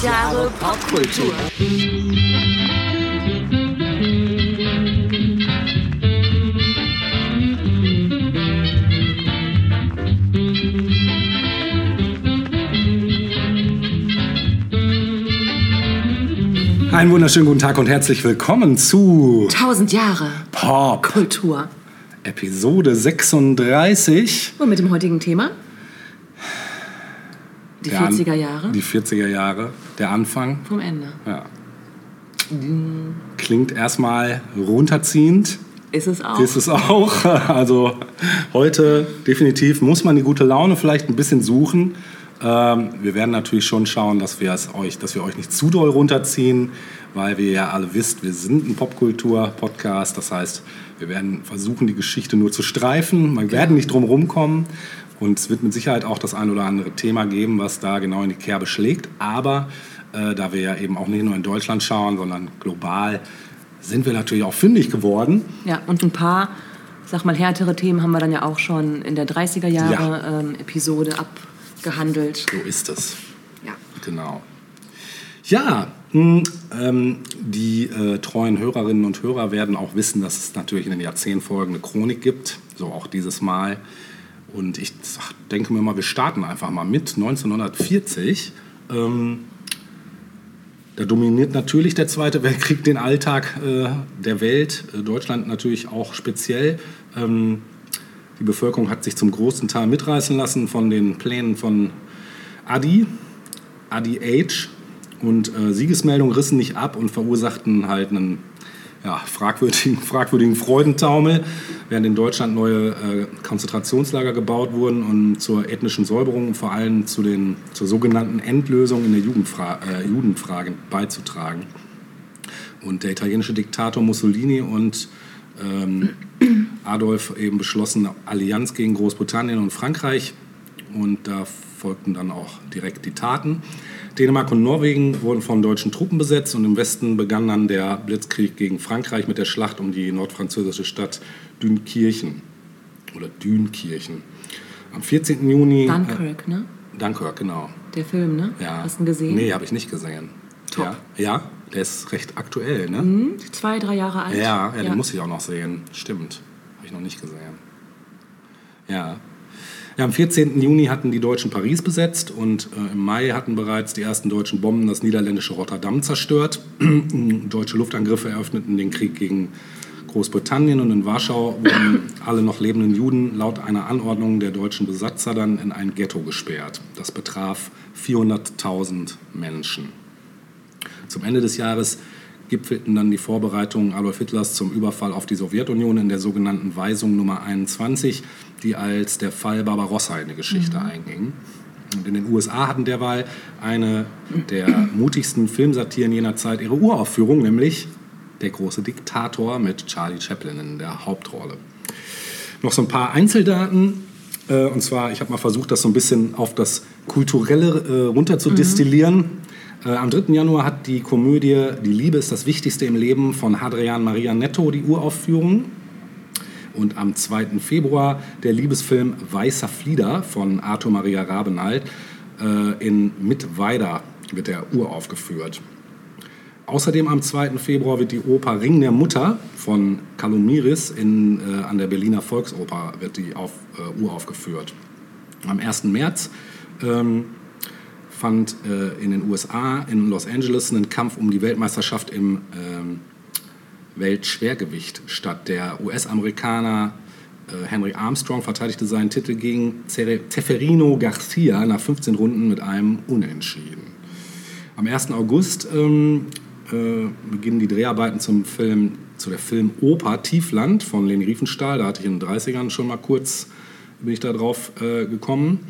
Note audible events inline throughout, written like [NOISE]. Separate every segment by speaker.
Speaker 1: 1000 Jahre Popkultur.
Speaker 2: Einen wunderschönen guten Tag und herzlich willkommen zu
Speaker 1: 1000 Jahre
Speaker 2: Pop
Speaker 1: Kultur.
Speaker 2: Episode 36.
Speaker 1: Und mit dem heutigen Thema? Die
Speaker 2: An-
Speaker 1: 40er Jahre
Speaker 2: Die 40er Jahre, der Anfang.
Speaker 1: vom Ende.
Speaker 2: Ja. Klingt erstmal runterziehend.
Speaker 1: Ist es auch.
Speaker 2: Ist es auch. [LAUGHS] Also heute definitiv muss man die gute Laune vielleicht ein bisschen suchen. Ähm, wir werden natürlich schon schauen, dass wir, es euch, dass wir euch nicht zu doll runterziehen, weil wir ja alle wisst, wir sind ein Popkultur-Podcast. Das heißt, wir werden versuchen, die Geschichte nur zu streifen. Wir werden nicht drum rumkommen. Und es wird mit Sicherheit auch das ein oder andere Thema geben, was da genau in die Kerbe schlägt. Aber äh, da wir ja eben auch nicht nur in Deutschland schauen, sondern global, sind wir natürlich auch fündig geworden.
Speaker 1: ja, und ein paar, sag mal, härtere Themen haben wir dann ja auch schon in der 30er Jahre ähm, Episode abgehandelt.
Speaker 2: So ist es.
Speaker 1: Ja.
Speaker 2: Genau. Ja, mh, ähm, die äh, treuen Hörerinnen und Hörer werden auch wissen, dass es natürlich in den Jahrzehntfolgen eine Chronik gibt. So auch dieses Mal. Und ich denke mir mal, wir starten einfach mal mit 1940. Ähm, da dominiert natürlich der Zweite Weltkrieg den Alltag äh, der Welt, äh, Deutschland natürlich auch speziell. Ähm, die Bevölkerung hat sich zum großen Teil mitreißen lassen von den Plänen von Adi, Adi H. Und äh, Siegesmeldungen rissen nicht ab und verursachten halt einen ja, fragwürdigen, [LAUGHS] fragwürdigen Freudentaumel, während in Deutschland neue äh, Konzentrationslager gebaut wurden und zur ethnischen Säuberung und vor allem zu den, zur sogenannten Endlösung in der Jugendfra äh, Judenfrage beizutragen. Und der italienische Diktator Mussolini und ähm, [CLEARS THROAT] Adolf eben beschlossen eine Allianz gegen Großbritannien und Frankreich. Und da folgten dann auch direkt die Taten. Dänemark und Norwegen wurden von deutschen Truppen besetzt und im Westen begann dann der Blitzkrieg gegen Frankreich mit der Schlacht um die nordfranzösische Stadt Dünkirchen oder Dünkirchen. Am 14. Juni.
Speaker 1: Dunkirk, ne?
Speaker 2: Äh, Dunkirk, genau.
Speaker 1: Der Film, ne?
Speaker 2: Ja.
Speaker 1: Hast du ihn gesehen?
Speaker 2: Nee, habe ich nicht gesehen.
Speaker 1: Top.
Speaker 2: Ja, ja, der ist recht aktuell, ne?
Speaker 1: Hm, Zwei, drei Jahre alt.
Speaker 2: Ja, ja, den muss ich auch noch sehen. Stimmt. Habe ich noch nicht gesehen. Ja. Ja. Am 14. Juni hatten die Deutschen Paris besetzt und äh, im Mai hatten bereits die ersten deutschen Bomben das niederländische Rotterdam zerstört. [CLEARS THROAT] Deutsche Luftangriffe eröffneten den Krieg gegen Großbritannien und in Warschau wurden [CLEARS THROAT] alle noch lebenden Juden laut einer Anordnung der deutschen Besatzer dann in ein Ghetto gesperrt. Das betraf 400.000 Menschen. Zum Ende des Jahres gipfelten dann die Vorbereitungen Adolf Hitlers zum Überfall auf die Sowjetunion in der sogenannten Weisung Nummer 21, die als der Fall Barbarossa in die Geschichte einging. Und in den USA hatten derweil eine der mutigsten Filmsatiren jener Zeit ihre Uraufführung, nämlich Der große Diktator mit Charlie Chaplin in der Hauptrolle. Noch so ein paar Einzeldaten. Äh, und zwar, ich habe mal versucht, das so ein bisschen auf das Kulturelle äh, runter zu destillieren. Äh, am 3. Januar hat die Komödie Die Liebe ist das Wichtigste im Leben von Hadrian Maria Netto die Uraufführung. Und am 2. Februar der Liebesfilm Weißer Flieder von Arthur Maria Rabenalt äh, in Mittweida wird der uraufgeführt. Außerdem am 2. Februar wird die Oper Ring der Mutter von Kalomiris in, äh, an der Berliner Volksoper wird die auf, äh, uraufgeführt. Am 1. März ähm, fand äh, in den USA, in Los Angeles, ein Kampf um die Weltmeisterschaft im ähm, Weltschwergewicht statt. Der US-Amerikaner äh, Henry Armstrong verteidigte seinen Titel gegen Teferino Garcia nach 15 Runden mit einem Unentschieden. Am 1. August ähm, äh, beginnen die Dreharbeiten zum Film, zu der Filmoper Tiefland von Leni Riefenstahl. Da hatte ich in den 30ern schon mal kurz, bin ich da drauf äh, gekommen.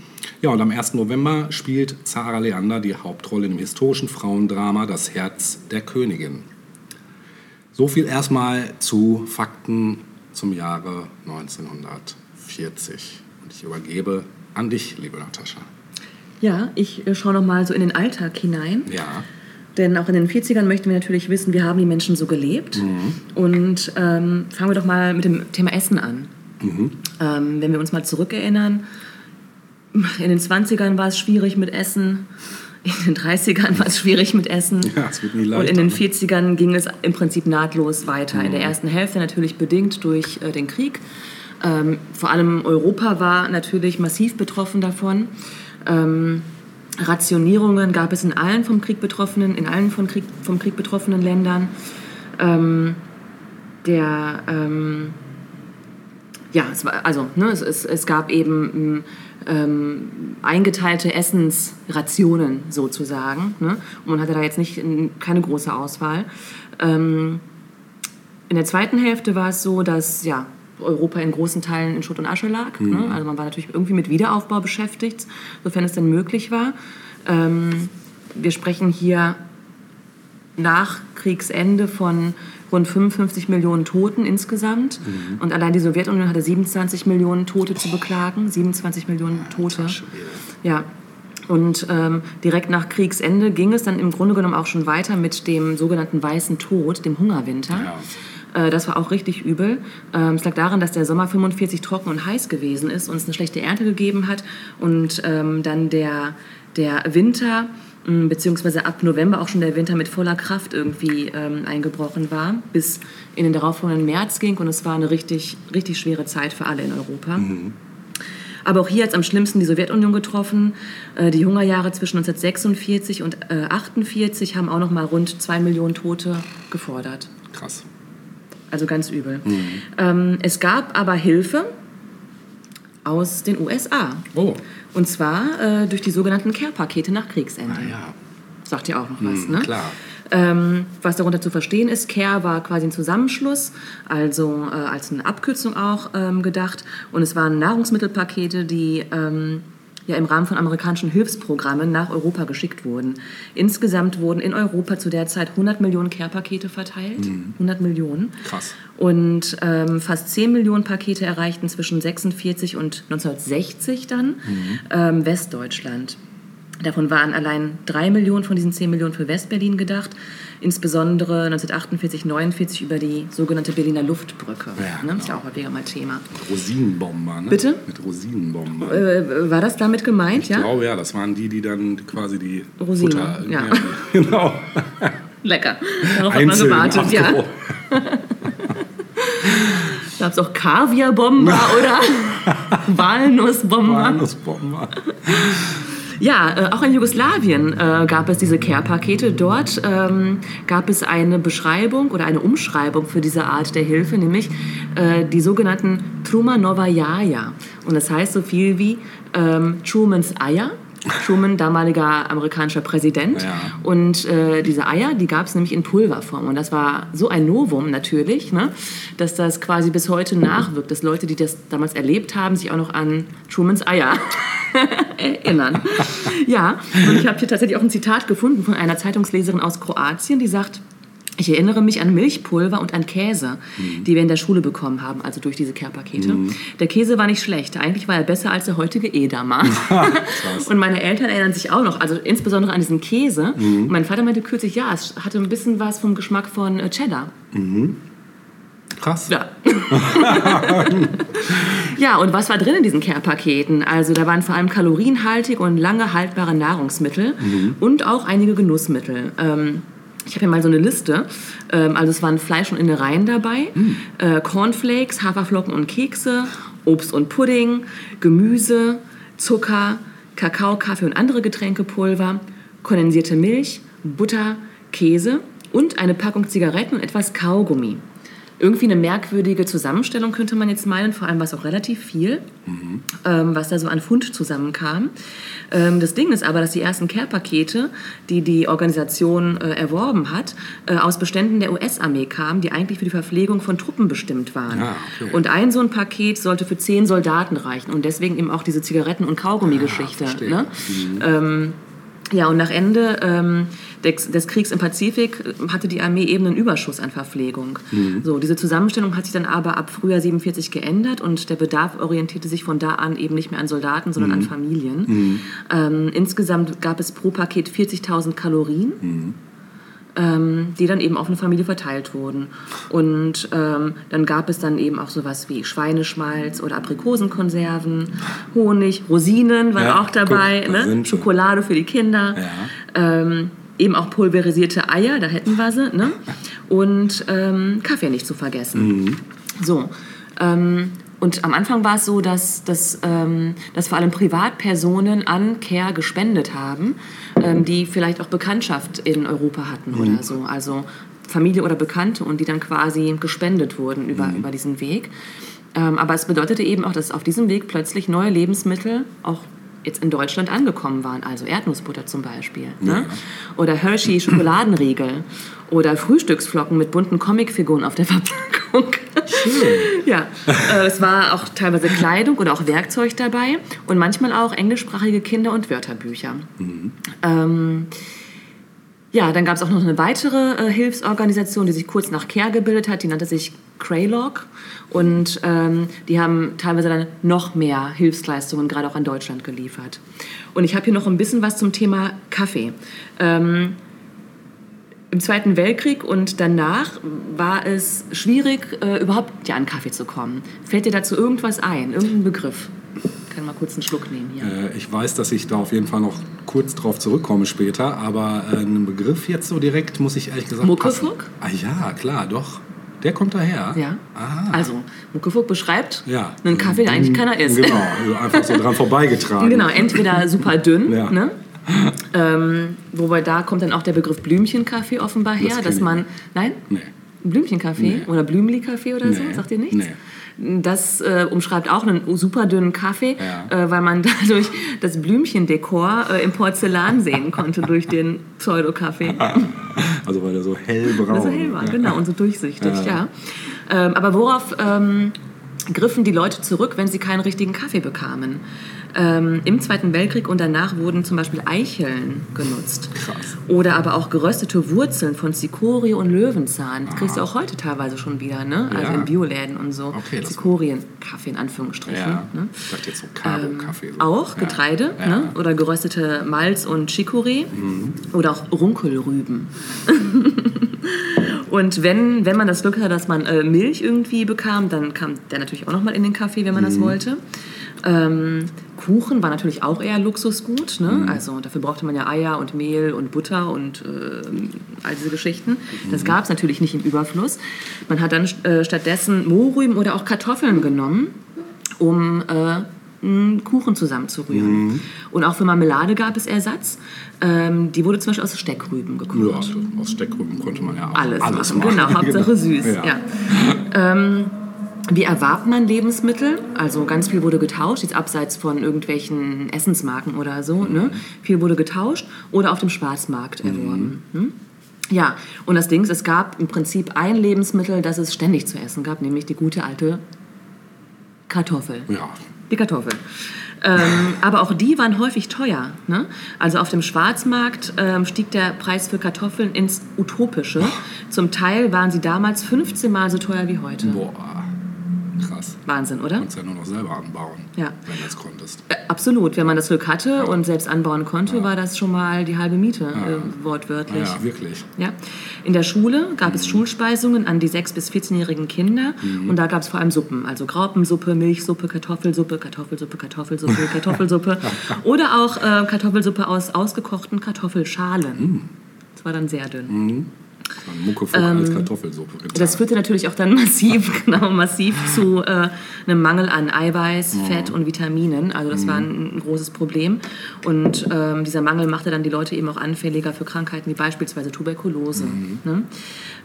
Speaker 2: Ja, und am 1. November spielt Zara Leander die Hauptrolle in dem historischen Frauendrama Das Herz der Königin. So viel erstmal zu Fakten zum Jahre 1940. Und ich übergebe an dich, liebe Natascha.
Speaker 1: Ja, ich äh, schaue noch mal so in den Alltag hinein.
Speaker 2: Ja,
Speaker 1: Denn auch in den 40ern möchten wir natürlich wissen, wie haben die Menschen so gelebt. Und ähm, fangen wir doch mal mit dem Thema Essen an. Ähm, wenn wir uns mal zurückerinnern, in den 20ern war es schwierig mit Essen. In den 30ern war es schwierig mit Essen. [LAUGHS]
Speaker 2: Ja, es wird nie
Speaker 1: Und
Speaker 2: leichter.
Speaker 1: in den
Speaker 2: ne?
Speaker 1: 40ern ging es im Prinzip nahtlos weiter. In der ersten Hälfte natürlich bedingt durch äh, den Krieg. Ähm, vor allem Europa war natürlich massiv betroffen davon. Ähm, Rationierungen gab es in allen vom Krieg betroffenen, in allen von Krieg, vom Krieg betroffenen Ländern. Ähm, der ähm, ja, es war, also ne, es, es, es gab eben ähm, eingeteilte Essensrationen sozusagen. Ne? Und man hatte da jetzt nicht keine große Auswahl. Ähm, in der zweiten Hälfte war es so, dass ja, Europa in großen Teilen in Schutt und Asche lag. Ne? Also man war natürlich irgendwie mit Wiederaufbau beschäftigt, sofern es denn möglich war. Ähm, wir sprechen hier nach Kriegsende von rund 55 Millionen Toten insgesamt. Und allein die Sowjetunion hatte 27 Millionen Tote zu beklagen. 27 Millionen Tote. Ja. Und ähm, direkt nach Kriegsende ging es dann im Grunde genommen auch schon weiter mit dem sogenannten Weißen Tod, dem Hungerwinter. Äh, Das war auch richtig übel. Ähm, Es lag daran, dass der Sommer 45 trocken und heiß gewesen ist und es eine schlechte Ernte gegeben hat. Und ähm, dann der, der Winter, beziehungsweise ab November auch schon der Winter mit voller Kraft irgendwie ähm, eingebrochen war, bis in den darauffolgenden März ging. Und es war eine richtig, richtig schwere Zeit für alle in Europa. Aber auch hier hat es am schlimmsten die Sowjetunion getroffen. Äh, Die Hungerjahre zwischen 1946 und äh, 48 haben auch noch mal rund zwei Millionen Tote gefordert.
Speaker 2: Krass.
Speaker 1: Also ganz übel. Ähm, es gab aber Hilfe aus den USA.
Speaker 2: Oh,
Speaker 1: Und zwar äh, durch die sogenannten Care-Pakete nach Kriegsende.
Speaker 2: ja.
Speaker 1: Sagt ja auch noch was, ne?
Speaker 2: Klar.
Speaker 1: Ähm, was darunter zu verstehen ist, CARE war quasi ein Zusammenschluss, also äh, als eine Abkürzung auch ähm, gedacht. Und es waren Nahrungsmittelpakete, die ähm, ja im Rahmen von amerikanischen Hilfsprogrammen nach Europa geschickt wurden. Insgesamt wurden in Europa zu der Zeit 100 Millionen Care-Pakete verteilt. 100 Millionen.
Speaker 2: Krass.
Speaker 1: Und ähm, fast 10 Millionen Pakete erreichten zwischen 46 und 1960 dann ähm, Westdeutschland. Davon waren allein 3 Millionen von diesen 10 Millionen für Westberlin gedacht, insbesondere 1948, 49 über die sogenannte Berliner Luftbrücke.
Speaker 2: Ja,
Speaker 1: ne? Ist ja auch häufiger mal Thema.
Speaker 2: Rosinenbomber, ne?
Speaker 1: Bitte?
Speaker 2: Mit Rosinenbomber.
Speaker 1: Äh, war das damit gemeint,
Speaker 2: Ich
Speaker 1: ja?
Speaker 2: glaube ja, das waren die, die dann quasi die
Speaker 1: Rosinen,
Speaker 2: Futter...
Speaker 1: ja. [LAUGHS]
Speaker 2: genau.
Speaker 1: Lecker. Darauf hat man gewartet, ja. [LAUGHS] Gab es auch Kaviarbomber [LAUGHS] oder Walnussbomber?
Speaker 2: Walnussbomber.
Speaker 1: Ja, äh, auch in Jugoslawien äh, gab es diese Care-Pakete. Dort ähm, gab es eine Beschreibung oder eine Umschreibung für diese Art der Hilfe, nämlich äh, die sogenannten Trumanova Jaja. Und das heißt so viel wie ähm, Trumans Eier. Truman, damaliger amerikanischer Präsident.
Speaker 2: Ja.
Speaker 1: Und äh, diese Eier, die gab es nämlich in Pulverform. Und das war so ein Novum natürlich, ne, dass das quasi bis heute nachwirkt, dass Leute, die das damals erlebt haben, sich auch noch an Trumans Eier [LAUGHS] erinnern. Ja, und ich habe hier tatsächlich auch ein Zitat gefunden von einer Zeitungsleserin aus Kroatien, die sagt, ich erinnere mich an Milchpulver und an Käse, die wir in der Schule bekommen haben, also durch diese Care-Pakete. Der Käse war nicht schlecht. Eigentlich war er besser als der heutige Edamer. [LAUGHS] [LAUGHS] und meine Eltern erinnern sich auch noch, also insbesondere an diesen Käse. Und mein Vater meinte kürzlich, ja, es hatte ein bisschen was vom Geschmack von äh, Cheddar.
Speaker 2: Krass.
Speaker 1: Ja. [LAUGHS] ja, und was war drin in diesen Care-Paketen? Also da waren vor allem kalorienhaltige und lange haltbare Nahrungsmittel und auch einige Genussmittel. Ähm, ich habe hier mal so eine Liste. Ähm, also es waren Fleisch und Innereien dabei, äh, Cornflakes, Haferflocken und Kekse, Obst und Pudding, Gemüse, Zucker, Kakao, Kaffee und andere Getränkepulver, kondensierte Milch, Butter, Käse und eine Packung Zigaretten und etwas Kaugummi. Irgendwie eine merkwürdige Zusammenstellung könnte man jetzt meinen, vor allem war es auch relativ viel, ähm, was da so an Fund zusammenkam. Ähm, das Ding ist aber, dass die ersten Care-Pakete, die die Organisation äh, erworben hat, äh, aus Beständen der US-Armee kamen, die eigentlich für die Verpflegung von Truppen bestimmt waren.
Speaker 2: Ah, okay.
Speaker 1: Und ein so ein Paket sollte für zehn Soldaten reichen und deswegen eben auch diese Zigaretten- und Kaugummi-Geschichte. ne? ähm, ja, und nach Ende ähm, des, des Kriegs im Pazifik äh, hatte die Armee eben einen Überschuss an Verpflegung. So, diese Zusammenstellung hat sich dann aber ab Frühjahr 47 geändert und der Bedarf orientierte sich von da an eben nicht mehr an Soldaten, sondern an Familien. Ähm, insgesamt gab es pro Paket 40.000 Kalorien. Ähm, die dann eben auf eine Familie verteilt wurden. Und ähm, dann gab es dann eben auch sowas wie Schweineschmalz oder Aprikosenkonserven, Honig, Rosinen waren
Speaker 2: Ja,
Speaker 1: auch dabei,
Speaker 2: guck,
Speaker 1: ne? Schokolade für die Kinder.
Speaker 2: Ja.
Speaker 1: Ähm, eben auch pulverisierte Eier, da hätten wir sie. Ne? Und ähm, Kaffee nicht zu vergessen. So. Ähm, und am Anfang war es so, dass, dass, ähm, dass vor allem Privatpersonen an Care gespendet haben, ähm, die vielleicht auch Bekanntschaft in Europa hatten oder so. Also Familie oder Bekannte und die dann quasi gespendet wurden über, über diesen Weg. Ähm, aber es bedeutete eben auch, dass auf diesem Weg plötzlich neue Lebensmittel auch jetzt in Deutschland angekommen waren. Also Erdnussbutter zum Beispiel. Ne? Oder Hershey Schokoladenriegel. [CLEARS THROAT] Oder Frühstücksflocken mit bunten Comicfiguren auf der Verpackung. Ja, äh, es war auch teilweise Kleidung oder auch Werkzeug dabei und manchmal auch englischsprachige Kinder- und Wörterbücher. Ähm, ja, dann gab es auch noch eine weitere äh, Hilfsorganisation, die sich kurz nach CARE gebildet hat. Die nannte sich Kraylog. Und ähm, die haben teilweise dann noch mehr Hilfsleistungen, gerade auch an Deutschland, geliefert. Und ich habe hier noch ein bisschen was zum Thema Kaffee. Ähm, Im Zweiten Weltkrieg und danach war es schwierig, äh, überhaupt ja, an Kaffee zu kommen. Fällt dir dazu irgendwas ein? Irgendein Begriff? Ich kann mal kurz einen Schluck nehmen hier.
Speaker 2: Äh, Ich weiß, dass ich da auf jeden Fall noch kurz drauf zurückkomme später, aber äh, einen Begriff jetzt so direkt muss ich ehrlich gesagt
Speaker 1: Muckefuck?
Speaker 2: Ah ja, klar, doch. Der kommt daher.
Speaker 1: Ja.
Speaker 2: Ah.
Speaker 1: Also, Muckefuck beschreibt
Speaker 2: Ja.
Speaker 1: einen Kaffee, der eigentlich keiner isst.
Speaker 2: Genau, also einfach so dran [LAUGHS] vorbeigetragen.
Speaker 1: Genau, entweder super dünn,
Speaker 2: Ja.
Speaker 1: ne? Ähm, wobei da kommt dann auch der Begriff Blümchenkaffee offenbar her,
Speaker 2: kenn
Speaker 1: dass man, nein,
Speaker 2: Nee.
Speaker 1: Blümchenkaffee
Speaker 2: Nee.
Speaker 1: oder Blümli-Kaffee oder so,
Speaker 2: Nee.
Speaker 1: sagt ihr nichts?
Speaker 2: Nee.
Speaker 1: Das äh, umschreibt auch einen super dünnen Kaffee,
Speaker 2: Ja.
Speaker 1: äh, weil man [LAUGHS] dadurch das Blümchendekor äh, im Porzellan sehen konnte durch den Pseudokaffee. [LAUGHS]
Speaker 2: Also weil der so hellbraun.
Speaker 1: Das ist hell war, genau, und so durchsichtig, ja.
Speaker 2: Ja.
Speaker 1: Ähm, aber worauf ähm, griffen die Leute zurück, wenn sie keinen richtigen Kaffee bekamen? Ähm, Im Zweiten Weltkrieg und danach wurden zum Beispiel Eicheln genutzt.
Speaker 2: Krass.
Speaker 1: Oder aber auch geröstete Wurzeln von Zikorie und Löwenzahn. Das kriegst du auch heute teilweise schon wieder, ne? Also
Speaker 2: Ja.
Speaker 1: in Bioläden und so.
Speaker 2: Okay,
Speaker 1: Zikorien-Kaffee in Anführungsstrichen.
Speaker 2: Ja.
Speaker 1: Ne?
Speaker 2: Ich dachte jetzt so Carbo-Kaffee. so.
Speaker 1: Auch
Speaker 2: Ja.
Speaker 1: Getreide
Speaker 2: Ja.
Speaker 1: Ne? oder geröstete Malz und Chicorée oder auch Runkelrüben. [LAUGHS] und wenn, wenn man das Glück hatte, dass man äh, Milch irgendwie bekam, dann kam der natürlich auch nochmal in den Kaffee, wenn man das wollte. Ähm, Kuchen war natürlich auch eher Luxusgut. Ne? Also dafür brauchte man ja Eier und Mehl und Butter und äh, all diese Geschichten. Das gab es natürlich nicht im Überfluss. Man hat dann äh, stattdessen Mohrrüben oder auch Kartoffeln genommen um äh, einen Kuchen zusammenzurühren. Und auch für Marmelade gab es Ersatz. Ähm, die wurde zum Beispiel aus Steckrüben gekocht.
Speaker 2: Ja, aus Steckrüben konnte man ja auch
Speaker 1: Alles,
Speaker 2: alles
Speaker 1: machen.
Speaker 2: machen.
Speaker 1: Genau, [LAUGHS] Hauptsache
Speaker 2: Genau.
Speaker 1: süß. Ja. Ähm, wie erwarb man Lebensmittel? Also ganz viel wurde getauscht, jetzt abseits von irgendwelchen Essensmarken oder so. Ne? Viel wurde getauscht oder auf dem Schwarzmarkt erworben. Hm? Ja, und das Ding ist, es gab im Prinzip ein Lebensmittel, das es ständig zu essen gab, nämlich die gute alte Kartoffel.
Speaker 2: Ja,
Speaker 1: Die Kartoffel. Ähm, aber auch die waren häufig teuer. Ne? Also auf dem Schwarzmarkt ähm, stieg der Preis für Kartoffeln ins Utopische. Zum Teil waren sie damals 15 Mal so teuer wie heute.
Speaker 2: boah, krass.
Speaker 1: Wahnsinn, oder?
Speaker 2: Kannst ja nur noch selber anbauen,
Speaker 1: Ja.
Speaker 2: wenn du es konntest.
Speaker 1: Äh, Absolut. Wenn man das Glück hatte und selbst anbauen konnte, war das schon mal die halbe Miete, äh, wortwörtlich.
Speaker 2: Ja, wirklich.
Speaker 1: Ja. In der Schule gab es Schulspeisungen an die 6- bis 14-jährigen Kinder und da gab es vor allem Suppen, also Graupensuppe, Milchsuppe, Kartoffelsuppe, Kartoffelsuppe, Kartoffelsuppe, [LAUGHS] Kartoffelsuppe oder auch äh, Kartoffelsuppe aus ausgekochten Kartoffelschalen. Das war dann sehr dünn.
Speaker 2: Muckefuck als Kartoffelsuppe getan.
Speaker 1: Ähm, Das führte natürlich auch dann [LAUGHS] massiv, [LAUGHS] genau, massiv zu äh, einem Mangel an Eiweiß, Fett und Vitaminen. Also das war ein, ein großes Problem. Und ähm, dieser Mangel machte dann die Leute eben auch anfälliger für Krankheiten wie beispielsweise Tuberkulose. Ne?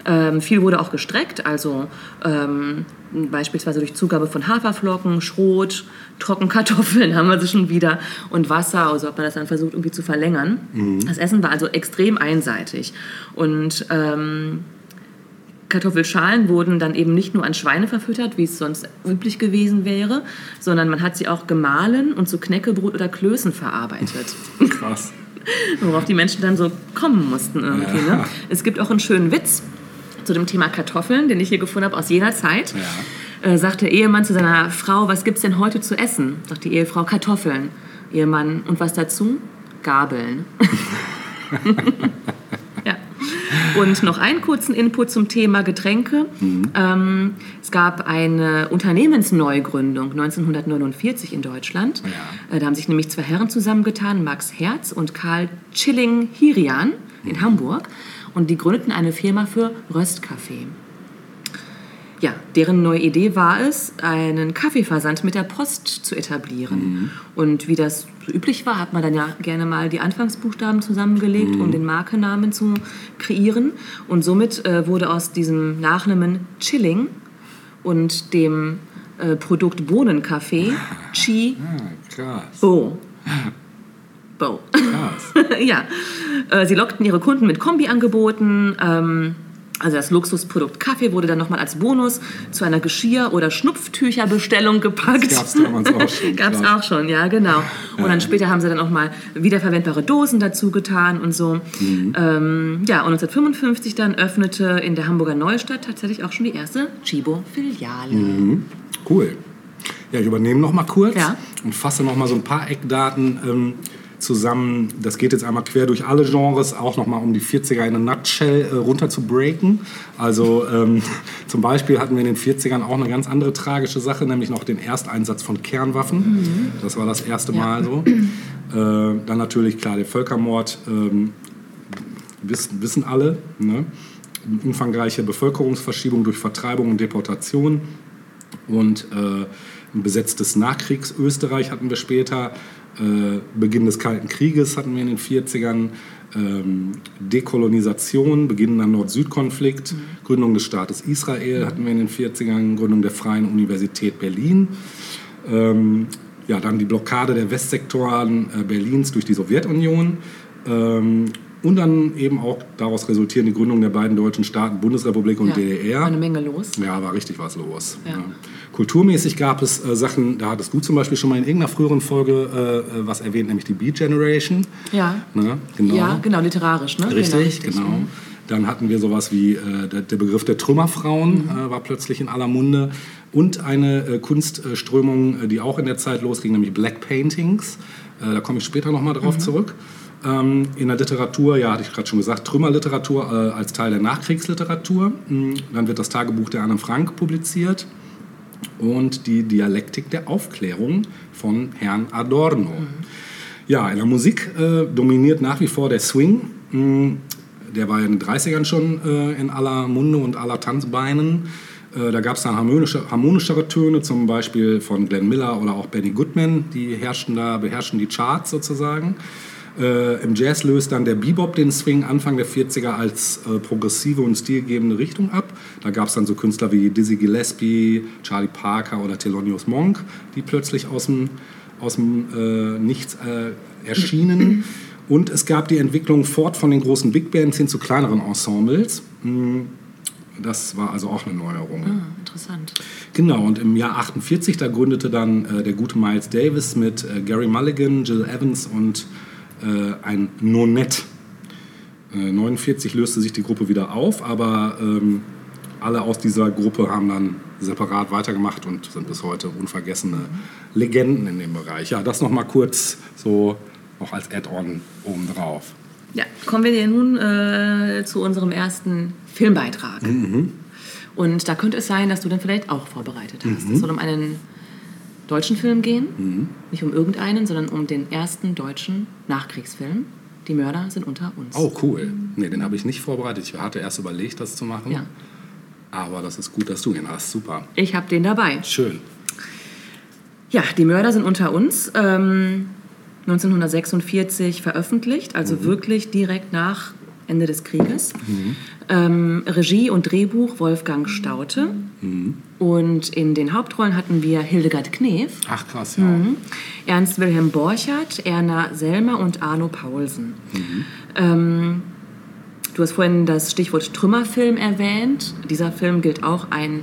Speaker 1: Ähm, viel wurde auch gestreckt, also ähm, beispielsweise durch Zugabe von Haferflocken, Schrot, Trockenkartoffeln [LAUGHS] haben wir sie schon wieder und Wasser, also hat man das dann versucht irgendwie zu verlängern. Das Essen war also extrem einseitig. Und ähm, Kartoffelschalen wurden dann eben nicht nur an Schweine verfüttert, wie es sonst üblich gewesen wäre, sondern man hat sie auch gemahlen und zu Knäckebrot oder Klößen verarbeitet. [LAUGHS]
Speaker 2: Krass.
Speaker 1: Worauf die Menschen dann so kommen mussten irgendwie.
Speaker 2: Ja.
Speaker 1: Ne? Es gibt auch einen schönen Witz zu dem Thema Kartoffeln, den ich hier gefunden habe aus jener Zeit. Äh, sagt der Ehemann zu seiner Frau, was gibt's denn heute zu essen? Sagt die Ehefrau, Kartoffeln. Ehemann, und was dazu? Gabeln. [LAUGHS] [LAUGHS] Und noch einen kurzen Input zum Thema Getränke. Ähm, es gab eine Unternehmensneugründung 1949 in Deutschland.
Speaker 2: Ja.
Speaker 1: Äh, da haben sich nämlich zwei Herren zusammengetan, Max Herz und Karl Chilling-Hirian in Hamburg. Und die gründeten eine Firma für Röstkaffee. Ja, deren neue Idee war es, einen Kaffeeversand mit der Post zu etablieren. Und wie das so üblich war, hat man dann ja gerne mal die Anfangsbuchstaben zusammengelegt, um den Markennamen zu kreieren. Und somit äh, wurde aus diesem Nachnamen Chilling und dem äh, Produkt Bohnenkaffee Chi
Speaker 2: Ah.
Speaker 1: Bo. [LAUGHS] Bo. [LAUGHS] ja, äh, sie lockten ihre Kunden mit Kombiangeboten. Ähm, also das Luxusprodukt Kaffee wurde dann nochmal als Bonus zu einer Geschirr- oder Schnupftücherbestellung gepackt.
Speaker 2: Das gab's damals auch schon, [LAUGHS]
Speaker 1: Gab's
Speaker 2: klar.
Speaker 1: auch schon, ja, genau. Und dann später haben sie dann auch mal wiederverwendbare Dosen dazu getan und so.
Speaker 2: Mhm.
Speaker 1: Ähm, ja, und 1955 dann öffnete in der Hamburger Neustadt tatsächlich auch schon die erste Chibo-Filiale.
Speaker 2: Mhm. Cool. Ja, ich übernehme noch mal kurz
Speaker 1: Ja.
Speaker 2: und fasse noch mal so ein paar Eckdaten ähm, zusammen. Das geht jetzt einmal quer durch alle Genres, auch noch mal um die 40er in a nutshell äh, runter zu breaken. Also ähm, [LAUGHS] zum Beispiel hatten wir in den 40ern auch eine ganz andere tragische Sache, nämlich noch den Ersteinsatz von Kernwaffen. Das war das erste Mal so. [CLEARS THROAT] Äh, dann natürlich klar der Völkermord. Ähm, wissen, wissen alle. Ne? Umfangreiche Bevölkerungsverschiebung durch Vertreibung und Deportation und äh, ein besetztes Nachkriegs-Österreich hatten wir später. Äh, Beginn des Kalten Krieges hatten wir in den 40ern. Ähm, Dekolonisation, beginnender Nord-Süd-Konflikt, Gründung des Staates Israel hatten wir in den 40ern, Gründung der Freien Universität Berlin. Ähm, ja, dann die Blockade der Westsektoren äh, Berlins durch die Sowjetunion. Ähm, und dann eben auch daraus resultierende Gründung der beiden deutschen Staaten, Bundesrepublik und
Speaker 1: Ja,
Speaker 2: DDR.
Speaker 1: War eine Menge los.
Speaker 2: Ja, war richtig was los.
Speaker 1: Ja.
Speaker 2: Ja. Kulturmäßig gab es äh, Sachen, da hattest du zum Beispiel schon mal in irgendeiner früheren Folge äh, äh, was erwähnt, nämlich die Beat Generation.
Speaker 1: Ja.
Speaker 2: Ne? Genau.
Speaker 1: Ja, genau, literarisch, ne?
Speaker 2: Richtig,
Speaker 1: genau.
Speaker 2: genau. Dann hatten wir sowas wie äh, der, der Begriff der Trümmerfrauen äh, war plötzlich in aller Munde. Und eine äh, Kunstströmung, die auch in der Zeit losging, nämlich Black Paintings. Da komme ich später nochmal drauf zurück. Ähm, in der Literatur, ja, hatte ich gerade schon gesagt, Trümmerliteratur äh, als Teil der Nachkriegsliteratur. Mm, Dann wird das Tagebuch der Anne Frank publiziert und die Dialektik der Aufklärung von Herrn Adorno. Ja, in der Musik äh, dominiert nach wie vor der Swing. Mm, Der war in den 30ern schon äh, in aller Munde und aller Tanzbeinen. Äh, da gab es dann harmonische, harmonischere Töne, zum Beispiel von Glenn Miller oder auch Benny Goodman. Die herrschten da, beherrschen die Charts sozusagen. Äh, Im Jazz löst dann der Bebop den Swing Anfang der 40er als äh, progressive und stilgebende Richtung ab. Da gab es dann so Künstler wie Dizzy Gillespie, Charlie Parker oder Thelonious Monk, die plötzlich aus dem, aus dem äh, Nichts äh, erschienen. Und es gab die Entwicklung fort von den großen Big Bands hin zu kleineren Ensembles. Mm, Das war also auch eine Neuerung.
Speaker 1: Ah, interessant.
Speaker 2: Genau, und im Jahr 48, da gründete dann äh, der gute Miles Davis mit äh, Gary Mulligan, Jill Evans und ein Nonette. Äh, 49 löste sich die Gruppe wieder auf, aber ähm, alle aus dieser Gruppe haben dann separat weitergemacht und sind bis heute unvergessene Legenden in dem Bereich. Ja, das nochmal kurz so noch als Add-on obendrauf.
Speaker 1: Ja, kommen wir nun äh, zu unserem ersten Filmbeitrag. Und da könnte es sein, dass du dann vielleicht auch vorbereitet hast. Es soll um einen deutschen Film gehen, nicht um irgendeinen, sondern um den ersten deutschen Nachkriegsfilm. Die Mörder sind unter uns.
Speaker 2: Oh, cool. Nee, den habe ich nicht vorbereitet. Ich hatte erst überlegt, das zu machen.
Speaker 1: Ja.
Speaker 2: Aber das ist gut, dass du ihn hast. Super.
Speaker 1: Ich habe den dabei.
Speaker 2: Schön.
Speaker 1: Ja, die Mörder sind unter uns. Ähm, 1946 veröffentlicht, also wirklich direkt nach Ende des Krieges. Ähm, Regie und Drehbuch Wolfgang Staute. Und in den Hauptrollen hatten wir Hildegard Knef,
Speaker 2: Ach, krass, ja.
Speaker 1: Mhm. Ernst Wilhelm Borchardt, Erna Selmer und Arno Paulsen. Ähm, du hast vorhin das Stichwort Trümmerfilm erwähnt. Dieser Film gilt auch ein,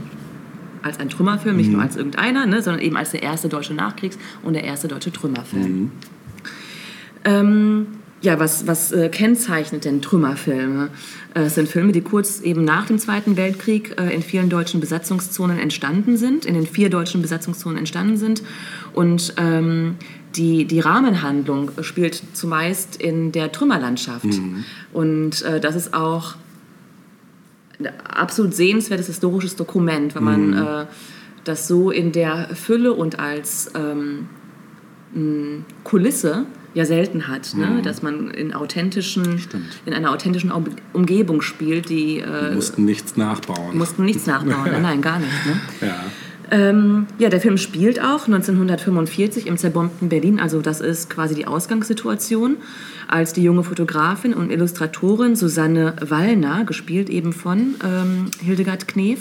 Speaker 1: als ein Trümmerfilm, nicht nur als irgendeiner, ne, sondern eben als der erste deutsche Nachkriegs- und der erste deutsche Trümmerfilm. Ähm, ja, was, was äh, kennzeichnet denn Trümmerfilme? Äh, Es sind Filme, die kurz eben nach dem Zweiten Weltkrieg äh, in vielen deutschen Besatzungszonen entstanden sind, in den vier deutschen Besatzungszonen entstanden sind. Und ähm, die, die Rahmenhandlung spielt zumeist in der Trümmerlandschaft. Und äh, das ist auch absolut sehenswertes historisches Dokument, weil man äh, das so in der Fülle und als ähm, Kulisse ja selten hat, ne? dass man in authentischen,
Speaker 2: Stimmt.
Speaker 1: in einer authentischen Um- Umgebung spielt, die äh,
Speaker 2: mussten nichts nachbauen.
Speaker 1: mussten nichts nachbauen, [LAUGHS] nein, nein, gar nicht. Ne?
Speaker 2: ja.
Speaker 1: Ähm, ja, der Film spielt auch 1945 im zerbombten Berlin, also das ist quasi die Ausgangssituation, als die junge Fotografin und Illustratorin Susanne Wallner, gespielt eben von ähm, Hildegard Knef,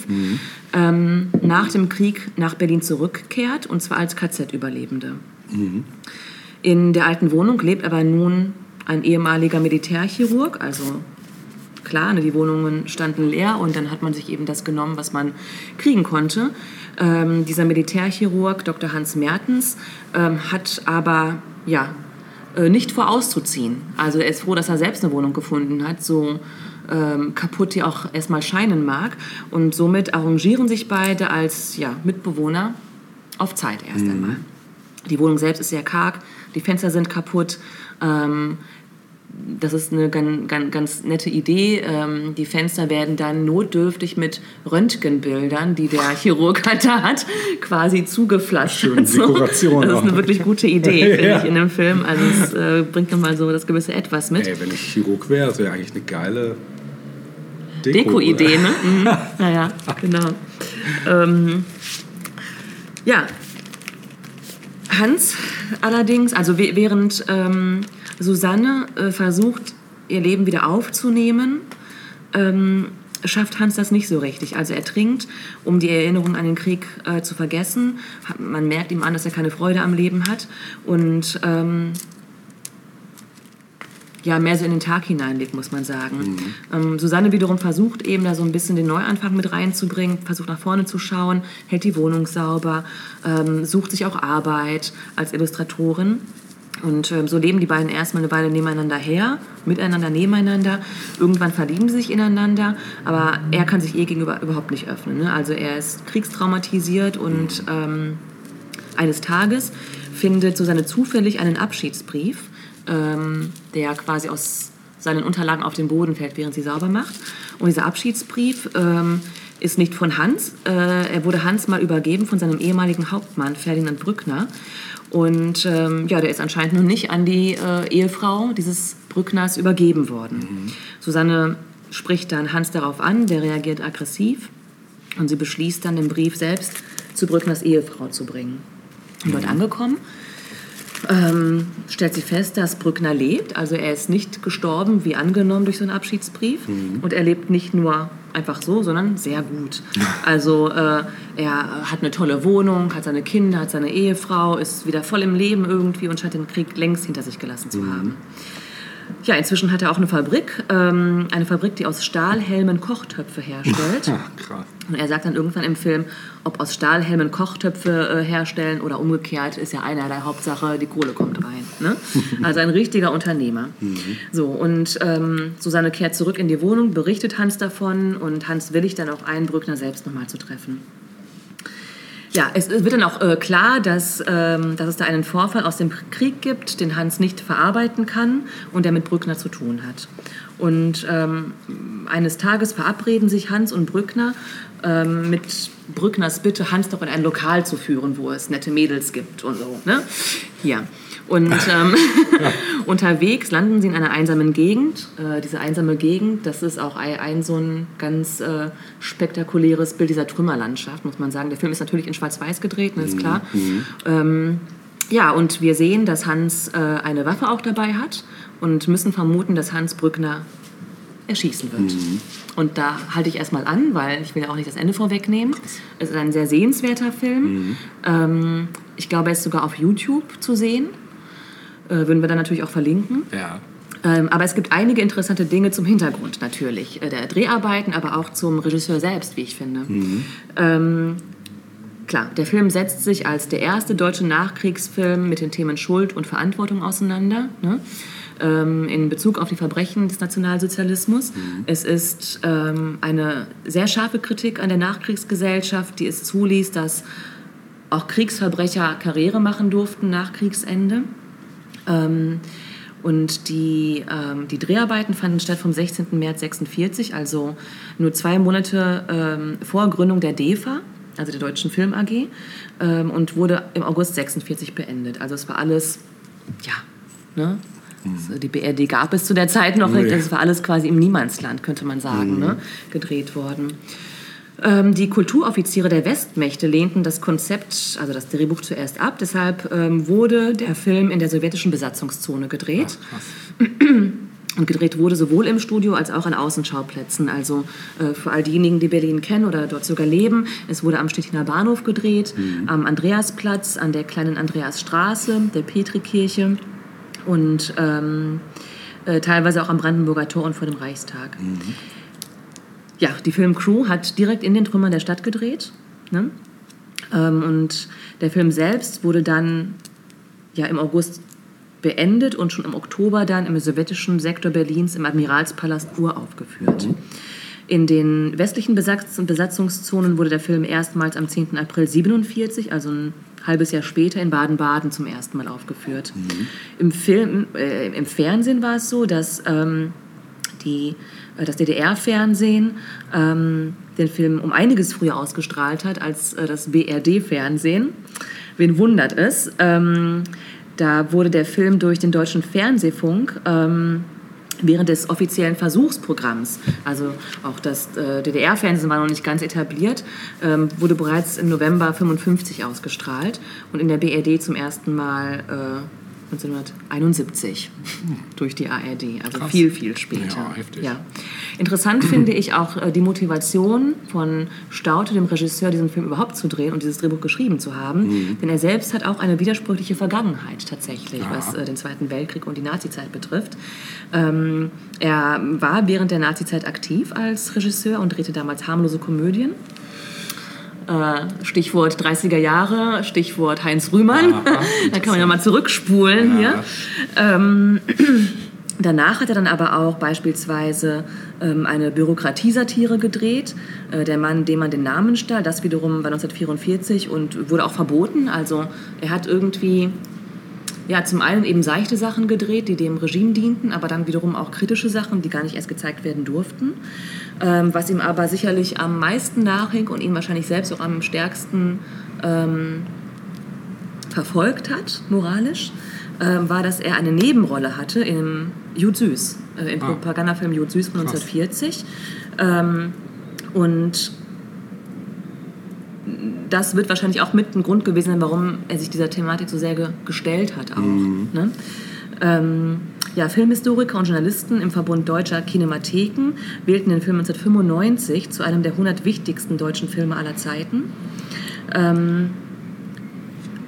Speaker 1: ähm, nach dem Krieg nach Berlin zurückkehrt, und zwar als KZ-Überlebende. In der alten Wohnung lebt aber nun ein ehemaliger Militärchirurg, also klar, ne, die Wohnungen standen leer und dann hat man sich eben das genommen, was man kriegen konnte. Ähm, dieser Militärchirurg, Dr. Hans Mertens, ähm, hat aber ja, äh, nicht vor auszuziehen. Also er ist froh, dass er selbst eine Wohnung gefunden hat, so ähm, kaputt die auch erstmal scheinen mag. Und somit arrangieren sich beide als ja, Mitbewohner auf Zeit erst einmal. Die Wohnung selbst ist sehr karg, die Fenster sind kaputt. Ähm, das ist eine ganz, ganz, ganz nette Idee. Ähm, die Fenster werden dann notdürftig mit Röntgenbildern, die der [LAUGHS] Chirurg da hat, quasi zugepflastert.
Speaker 2: Schöne [LAUGHS] Dekoration
Speaker 1: Das ist eine wirklich gute Idee, [LAUGHS] finde
Speaker 2: Ja.
Speaker 1: ich, in dem Film. Also es äh, bringt nochmal so das gewisse Etwas mit.
Speaker 2: Ey, wenn ich Chirurg wäre, das wäre eigentlich eine geile Deko.
Speaker 1: Deko-Idee, ne? Mhm. Naja, genau. Ähm, ja, Hans allerdings, also während ähm, Susanne äh, versucht, ihr Leben wieder aufzunehmen, ähm, schafft Hans das nicht so richtig. Also er trinkt, um die Erinnerung an den Krieg äh, zu vergessen. Man merkt ihm an, dass er keine Freude am Leben hat und ähm, ja, mehr so in den Tag hineinlebt, muss man sagen. Ähm, Susanne wiederum versucht eben da so ein bisschen den Neuanfang mit reinzubringen, versucht nach vorne zu schauen, hält die Wohnung sauber, ähm, sucht sich auch Arbeit als Illustratorin. Und ähm, so leben die beiden erstmal eine Weile nebeneinander her, miteinander, nebeneinander. Irgendwann verlieben sie sich ineinander, aber er kann sich ihr gegenüber überhaupt nicht öffnen. Ne? Also er ist kriegstraumatisiert und ähm, eines Tages findet Susanne zufällig einen Abschiedsbrief, ähm, der quasi aus seinen Unterlagen auf den Boden fällt, während sie sauber macht. Und dieser Abschiedsbrief ähm, ist nicht von Hans. Äh, er wurde Hans mal übergeben von seinem ehemaligen Hauptmann Ferdinand Brückner. Und ähm, ja, der ist anscheinend noch nicht an die äh, Ehefrau dieses Brückners übergeben worden. Susanne spricht dann Hans darauf an, der reagiert aggressiv und sie beschließt dann, den Brief selbst zu Brückners Ehefrau zu bringen. Und dort angekommen ähm, stellt sie fest, dass Brückner lebt. Also er ist nicht gestorben, wie angenommen durch so einen Abschiedsbrief. Und er lebt nicht nur einfach so, sondern sehr gut. [LAUGHS] Also äh, er hat eine tolle Wohnung, hat seine Kinder, hat seine Ehefrau, ist wieder voll im Leben irgendwie und scheint den Krieg längst hinter sich gelassen zu haben. Ja, inzwischen hat er auch eine Fabrik, ähm, eine Fabrik, die aus Stahlhelmen Kochtöpfe herstellt. [LAUGHS]
Speaker 2: Ah, krass.
Speaker 1: Und er sagt dann irgendwann im Film, ob aus Stahlhelmen Kochtöpfe äh, herstellen oder umgekehrt, ist ja einerlei Hauptsache, die Kohle kommt rein. Ne? [LAUGHS] Also ein richtiger Unternehmer. So, und ähm, Susanne kehrt zurück in die Wohnung, berichtet Hans davon und Hans willigt dann auch ein, Brückner selbst nochmal zu treffen. Ja, es wird dann auch äh, klar, dass, ähm, dass es da einen Vorfall aus dem Krieg gibt, den Hans nicht verarbeiten kann und der mit Brückner zu tun hat. Und ähm, eines Tages verabreden sich Hans und Brückner ähm, mit Brückners Bitte, Hans doch in ein Lokal zu führen, wo es nette Mädels gibt und so. Ne? Ja. Und ähm, [LAUGHS] unterwegs landen sie in einer einsamen Gegend. Äh, diese einsame Gegend, das ist auch ein, ein so ein ganz äh, spektakuläres Bild dieser Trümmerlandschaft, muss man sagen. Der Film ist natürlich in Schwarz-Weiß gedreht, ne, ist klar. Ähm, ja, und wir sehen, dass Hans äh, eine Waffe auch dabei hat und müssen vermuten, dass Hans Brückner erschießen wird. Und da halte ich erstmal an, weil ich will ja auch nicht das Ende vorwegnehmen. Es ist ein sehr sehenswerter Film. Ähm, ich glaube, er ist sogar auf YouTube zu sehen. Äh, würden wir dann natürlich auch verlinken.
Speaker 2: Ja.
Speaker 1: Ähm, aber es gibt einige interessante Dinge zum Hintergrund natürlich, äh, der Dreharbeiten, aber auch zum Regisseur selbst, wie ich finde. Ähm, klar, der Film setzt sich als der erste deutsche Nachkriegsfilm mit den Themen Schuld und Verantwortung auseinander. Ne? ähm, In Bezug auf die Verbrechen des Nationalsozialismus. Es ist ähm, eine sehr scharfe Kritik an der Nachkriegsgesellschaft, die es zuließ, dass auch Kriegsverbrecher Karriere machen durften nach Kriegsende. Ähm, Und die, ähm, die Dreharbeiten fanden statt vom 16. März 46, also nur zwei Monate ähm, vor Gründung der DEFA, also der Deutschen Film AG, ähm, und wurde im August 46 beendet. Also es war alles, ja, ne? Also die BRD gab es zu der Zeit noch nicht, das war alles quasi im Niemandsland, könnte man sagen, ne? gedreht worden. Ähm, die Kulturoffiziere der Westmächte lehnten das Konzept, also das Drehbuch zuerst ab. Deshalb ähm, wurde der Film in der sowjetischen Besatzungszone gedreht.
Speaker 2: Ach, [CLEARS THROAT]
Speaker 1: Und gedreht wurde sowohl im Studio als auch an Außenschauplätzen. Also äh, für all diejenigen, die Berlin kennen oder dort sogar leben. Es wurde am Stettiner Bahnhof gedreht, am Andreasplatz, an der kleinen Andreasstraße, der Petrikirche und ähm, äh, teilweise auch am Brandenburger Tor und vor dem Reichstag. Ja, die Filmcrew hat direkt in den Trümmern der Stadt gedreht. Ne? Ähm, und der Film selbst wurde dann ja, im August beendet und schon im Oktober dann im sowjetischen Sektor Berlins im Admiralspalast uraufgeführt. In den westlichen Besatz Besatzungszonen wurde der Film erstmals am 10. April 47, also ein halbes Jahr später, in Baden-Baden zum ersten Mal aufgeführt. Im, Film, äh, Im Fernsehen war es so, dass ähm, die, das DDR-Fernsehen ähm, den Film um einiges früher ausgestrahlt hat als äh, das BRD-Fernsehen. Wen wundert es? Ähm, da wurde der Film durch den deutschen Fernsehfunk ähm, während des offiziellen Versuchsprogramms, also auch das äh, DDR-Fernsehen war noch nicht ganz etabliert, ähm, wurde bereits im November 55 ausgestrahlt und in der BRD zum ersten Mal äh, 1971 [LAUGHS] durch die ARD, also
Speaker 2: Krass.
Speaker 1: viel, viel später.
Speaker 2: Ja, heftig.
Speaker 1: Ja. Interessant finde ich auch äh, die Motivation von Staute, dem Regisseur, diesen Film überhaupt zu drehen und dieses Drehbuch geschrieben zu haben.
Speaker 2: Mhm.
Speaker 1: Denn er selbst hat auch eine widersprüchliche Vergangenheit tatsächlich, was äh, den Zweiten Weltkrieg und die Nazizeit betrifft. Ähm, er war während der Nazizeit aktiv als Regisseur und drehte damals harmlose Komödien. Äh, Stichwort 30er Jahre, Stichwort Heinz Rühmann.
Speaker 2: Aha, [LAUGHS]
Speaker 1: da kann man ja mal zurückspulen hier.
Speaker 2: Ja.
Speaker 1: Ähm, [CLEARS THROAT] danach hat er dann aber auch beispielsweise ähm, eine Bürokratiesatire gedreht, äh, Der Mann, dem man den Namen stahl. Das wiederum war 1944 und wurde auch verboten. Also er hat irgendwie ja, zum einen eben seichte Sachen gedreht, die dem Regime dienten, aber dann wiederum auch kritische Sachen, die gar nicht erst gezeigt werden durften. Ähm, was ihm aber sicherlich am meisten nachhing und ihn wahrscheinlich selbst auch am stärksten ähm, verfolgt hat, moralisch, ähm, war, dass er eine Nebenrolle hatte im Jud Süß, äh, im
Speaker 2: Ah.
Speaker 1: Propagandafilm Jud Süß von
Speaker 2: Krass.
Speaker 1: 1940. Ähm, und das wird wahrscheinlich auch mit ein Grund gewesen sein, warum er sich dieser Thematik so sehr ge gestellt hat auch. Ne? Ähm, ja, Filmhistoriker und Journalisten im Verbund Deutscher Kinematheken wählten den Film 1995 zu einem der 100 wichtigsten deutschen Filme aller Zeiten. Ähm,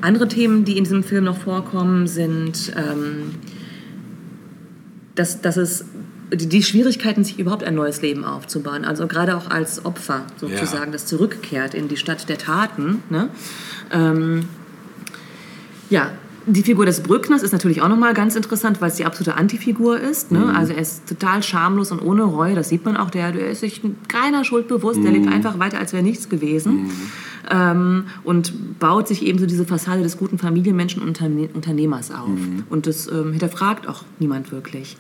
Speaker 1: andere Themen, die in diesem Film noch vorkommen, sind, ähm, dass, dass es die, Schwierigkeiten, sich überhaupt ein neues Leben aufzubauen. Also gerade auch als Opfer sozusagen,
Speaker 2: Ja.
Speaker 1: das zurückkehrt in die Stadt der Taten. Ne? Ähm, ja, die Figur des Brückners ist natürlich auch nochmal ganz interessant, weil es die absolute Antifigur ist. Ne? Also er ist total schamlos und ohne Reue. Das sieht man auch. Der, der ist sich keiner Schuld bewusst. Der lebt einfach weiter, als wäre nichts gewesen. Ähm, und baut sich eben so diese Fassade des guten Familienmenschen und Unterne Unternehmers auf. Und das ähm, hinterfragt auch niemand wirklich.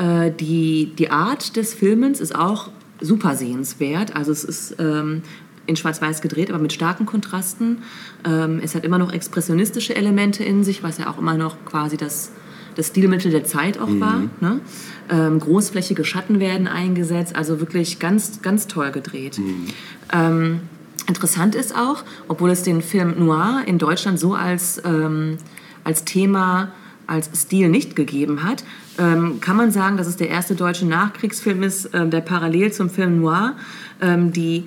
Speaker 1: Äh, die, die Art des Filmens ist auch super sehenswert. Also es ist ähm, in Schwarz-Weiß gedreht, aber mit starken Kontrasten. Ähm, es hat immer noch expressionistische Elemente in sich, was ja auch immer noch quasi das, das Stilmittel der Zeit auch war. Ne? Ähm, großflächige Schatten werden eingesetzt, also wirklich ganz, ganz toll gedreht. Ähm, interessant ist auch, obwohl es den Film Noir in Deutschland so als, ähm, als Thema, als Stil nicht gegeben hat, ähm, kann man sagen, dass es der erste deutsche Nachkriegsfilm ist, ähm, der parallel zum Film Noir ähm, die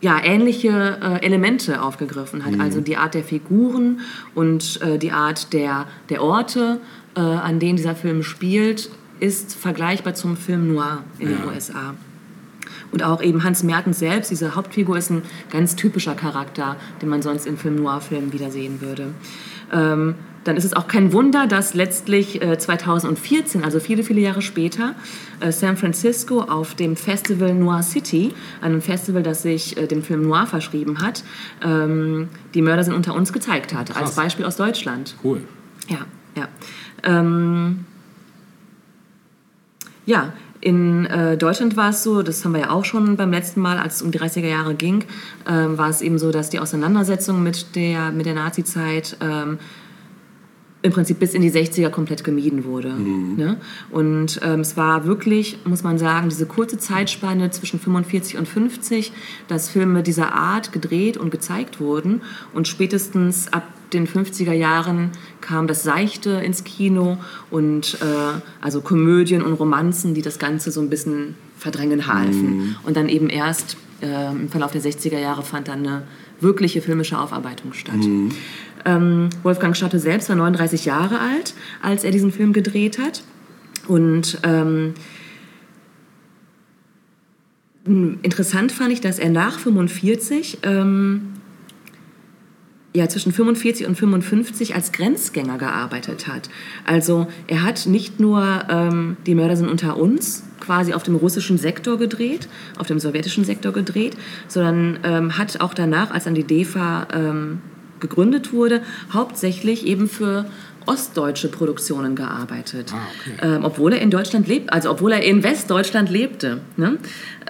Speaker 1: ja, ähnliche äh, Elemente aufgegriffen hat. Also die Art der Figuren und äh, die Art der, der Orte, äh, an denen dieser Film spielt, ist vergleichbar zum Film Noir in den
Speaker 2: Ja.
Speaker 1: USA. Und auch eben Hans Mertens selbst, diese Hauptfigur, ist ein ganz typischer Charakter, den man sonst in Film-Noir-Filmen wiedersehen würde. Ähm, dann ist es auch kein Wunder, dass letztlich äh, 2014, also viele, viele Jahre später, äh, San Francisco auf dem Festival Noir City, einem Festival, das sich äh, dem Film Noir verschrieben hat, ähm, die Mörder sind unter uns gezeigt hat, als
Speaker 2: Krass.
Speaker 1: Beispiel aus Deutschland.
Speaker 2: Cool.
Speaker 1: Ja, ja. Ähm, ja, in äh, Deutschland war es so, das haben wir ja auch schon beim letzten Mal, als es um die 30er Jahre ging, ähm, war es eben so, dass die Auseinandersetzung mit der, mit der Nazi-Zeit ähm, im Prinzip bis in die 60er komplett gemieden wurde.
Speaker 2: Mhm.
Speaker 1: Ne? Und ähm, es war wirklich, muss man sagen, diese kurze Zeitspanne zwischen 45 und 50, dass Filme dieser Art gedreht und gezeigt wurden. Und spätestens ab den 50er Jahren kam das Seichte ins Kino und äh, also Komödien und Romanzen, die das Ganze so ein bisschen verdrängen halfen. Und dann eben erst äh, im Verlauf der 60er Jahre fand dann eine wirkliche filmische Aufarbeitung statt. Ähm, Wolfgang Schotte selbst war 39 Jahre alt, als er diesen Film gedreht hat. Und ähm, interessant fand ich, dass er nach 45, ähm, ja, zwischen 45 und 55 als Grenzgänger gearbeitet hat. Also er hat nicht nur ähm, Die Mörder sind unter uns quasi auf dem russischen Sektor gedreht, auf dem sowjetischen Sektor gedreht, sondern ähm, hat auch danach, als dann die DEFA ähm, gegründet wurde, hauptsächlich eben für ostdeutsche Produktionen gearbeitet.
Speaker 2: Ah, okay.
Speaker 1: ähm, obwohl er in Deutschland lebt, also obwohl er in Westdeutschland lebte. Ne?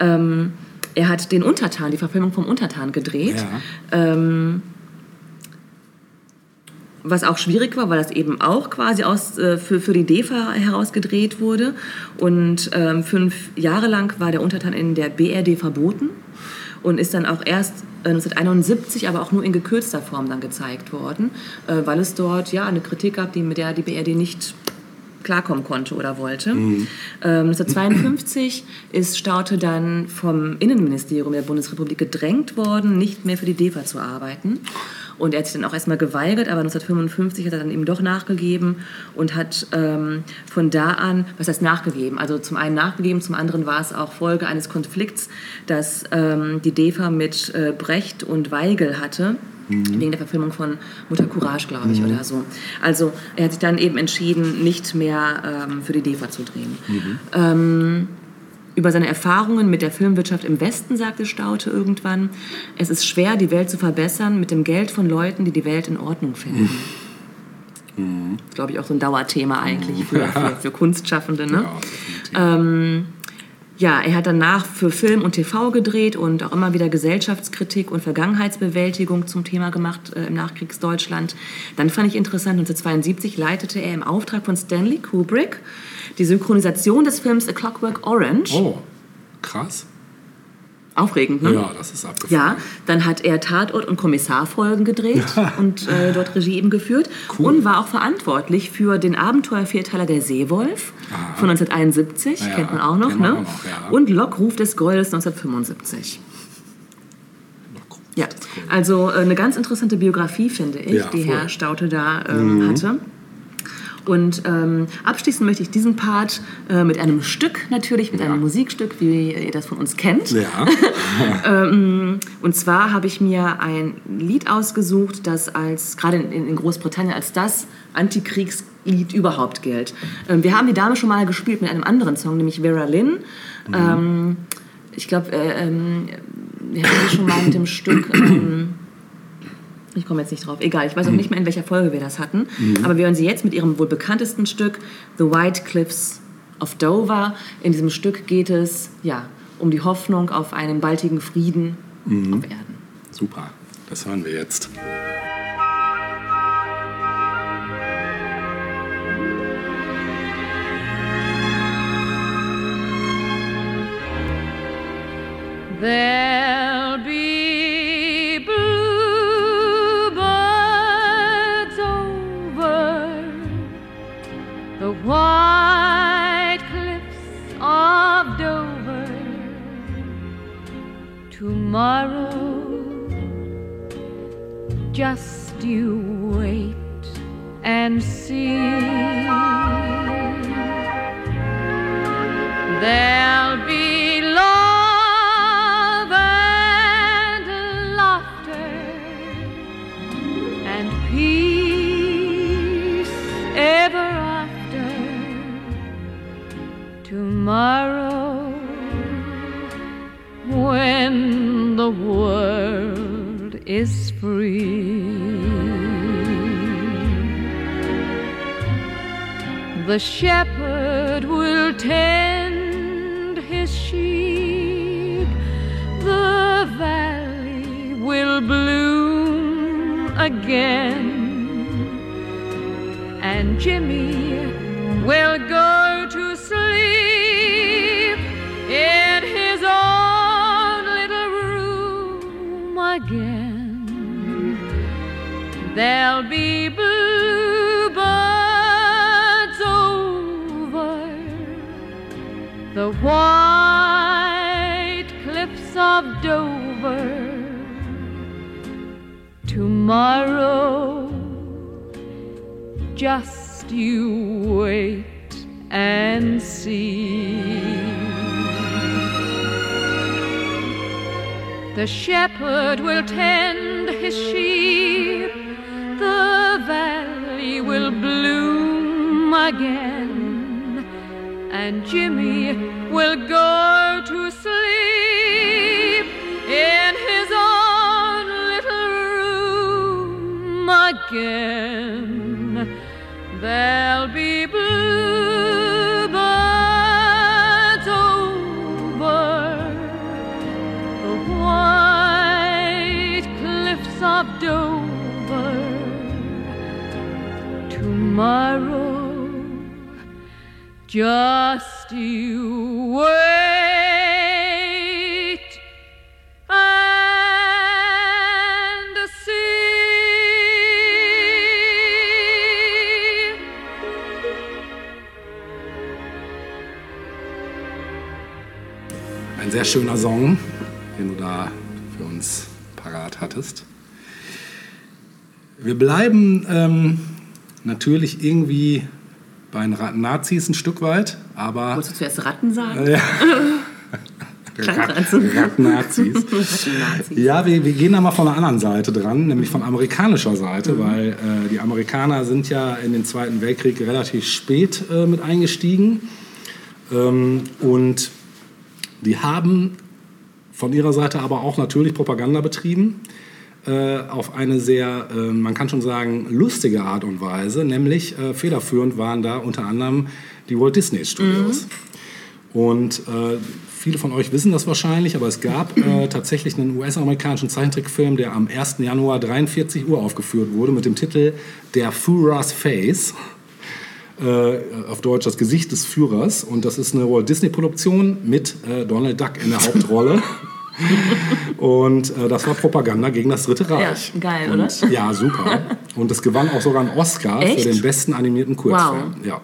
Speaker 1: Ähm, er hat den Untertan, die Verfilmung vom Untertan gedreht.
Speaker 2: Ja.
Speaker 1: Ähm, was auch schwierig war, weil das eben auch quasi aus, äh, für, für die DEFA herausgedreht wurde. Und ähm, fünf Jahre lang war der Untertan in der BRD verboten und ist dann auch erst äh, 1971, aber auch nur in gekürzter Form dann gezeigt worden, äh, weil es dort ja eine Kritik gab, die, mit der die BRD nicht klarkommen konnte oder wollte. Ähm, 1952 ist Staute dann vom Innenministerium der Bundesrepublik gedrängt worden, nicht mehr für die DEFA zu arbeiten. Und er hat sich dann auch erstmal geweigert, aber 1955 hat er dann eben doch nachgegeben und hat ähm, von da an, was heißt nachgegeben? Also zum einen nachgegeben, zum anderen war es auch Folge eines Konflikts, dass ähm, die DEFA mit äh, Brecht und Weigel hatte. Wegen der Verfilmung von Mutter Courage, glaube ich, oder so. Also er hat sich dann eben entschieden, nicht mehr ähm, für die DEFA zu drehen. Ähm, über seine Erfahrungen mit der Filmwirtschaft im Westen sagte Staute irgendwann, es ist schwer, die Welt zu verbessern mit dem Geld von Leuten, die die Welt in Ordnung finden. Glaube ich auch so ein Dauerthema eigentlich für, für, für Kunstschaffende. Ne?
Speaker 2: Ja.
Speaker 1: Ähm, ja, er hat danach für Film und TV gedreht und auch immer wieder Gesellschaftskritik und Vergangenheitsbewältigung zum Thema gemacht äh, im Nachkriegsdeutschland. Dann fand ich interessant, 1972 leitete er im Auftrag von Stanley Kubrick die Synchronisation des Films A Clockwork Orange.
Speaker 2: Oh, krass.
Speaker 1: Aufregend, ne?
Speaker 2: Ja, das ist
Speaker 1: Ja,
Speaker 2: abgefahren.
Speaker 1: dann hat er Tatort- und Kommissarfolgen gedreht [LAUGHS] und äh, dort Regie eben geführt
Speaker 2: Cool.
Speaker 1: und war auch verantwortlich für den Abenteuervierteiler Der Seewolf
Speaker 2: Aha.
Speaker 1: von 1971,
Speaker 2: Ja,
Speaker 1: kennt man auch noch, ne?
Speaker 2: auch noch, ja.
Speaker 1: Und Lockruf des Goldes 1975. Ja, also äh, eine ganz interessante Biografie, finde ich,
Speaker 2: Ja,
Speaker 1: die
Speaker 2: voll. Mhm.
Speaker 1: Herr Staute da ähm, hatte. Und ähm, abschließen möchte ich diesen Part äh, mit einem Stück, natürlich mit
Speaker 2: Ja.
Speaker 1: einem Musikstück, wie ihr das von uns kennt.
Speaker 2: Ja. [LAUGHS]
Speaker 1: Und zwar habe ich mir ein Lied ausgesucht, das als gerade in, in Großbritannien als das Antikriegslied überhaupt gilt. Ähm, wir haben die Dame schon mal gespielt mit einem anderen Song, nämlich Vera Lynn. Ähm, ich glaube, äh, ähm, wir hatten sie schon mal mit dem Stück. Ich komme jetzt nicht drauf. Egal, ich weiß auch nicht mehr, in welcher Folge wir das hatten. Aber wir hören sie jetzt mit ihrem wohl bekanntesten Stück, The White Cliffs of Dover. In diesem Stück geht es ja, um die Hoffnung auf einen baldigen Frieden auf Erden.
Speaker 2: Super. Das hören wir jetzt.
Speaker 3: There'll be tomorrow. Just you wait and see. There'll be love and laughter and peace ever after. Tomorrow, when the world is free. The shepherd will tend his sheep, the valley will bloom again. And Jimmy will go white cliffs of Dover. Tomorrow, just you wait and see. The shepherd will tend
Speaker 2: schöner Song, den du da für uns parat hattest. Wir bleiben ähm, natürlich irgendwie bei den Nazis ein Stück weit, aber
Speaker 1: Wolltest du zuerst Ratten sagen?
Speaker 2: ja.
Speaker 1: Grad so.
Speaker 2: Rat-Nazis. Ja, wir, wir gehen da mal von der anderen Seite dran, nämlich von amerikanischer Seite, weil äh, die Amerikaner sind ja in den Zweiten Weltkrieg relativ spät äh, mit eingestiegen. Ähm, und die haben von ihrer Seite aber auch natürlich Propaganda betrieben. Äh, auf eine sehr, äh, man kann schon sagen, lustige Art und Weise. Nämlich äh, federführend waren da unter anderem die Walt Disney Studios. Und äh, viele von euch wissen das wahrscheinlich, aber es gab äh, tatsächlich einen US-amerikanischen Zeichentrickfilm, der am 1. Januar 43 Uhr aufgeführt wurde mit dem Titel Der Führer's Face. Äh, auf Deutsch das Gesicht des Führers. Und das ist eine Walt Disney-Produktion mit äh, Donald Duck in der Hauptrolle. [LAUGHS] Und äh, das war Propaganda gegen das Dritte Reich.
Speaker 1: Ja, geil,
Speaker 2: und,
Speaker 1: oder?
Speaker 2: Ja, super. Und es gewann auch sogar einen Oscar
Speaker 1: Echt?
Speaker 2: für den besten animierten Kurzfilm.
Speaker 1: Wow.
Speaker 2: Ja.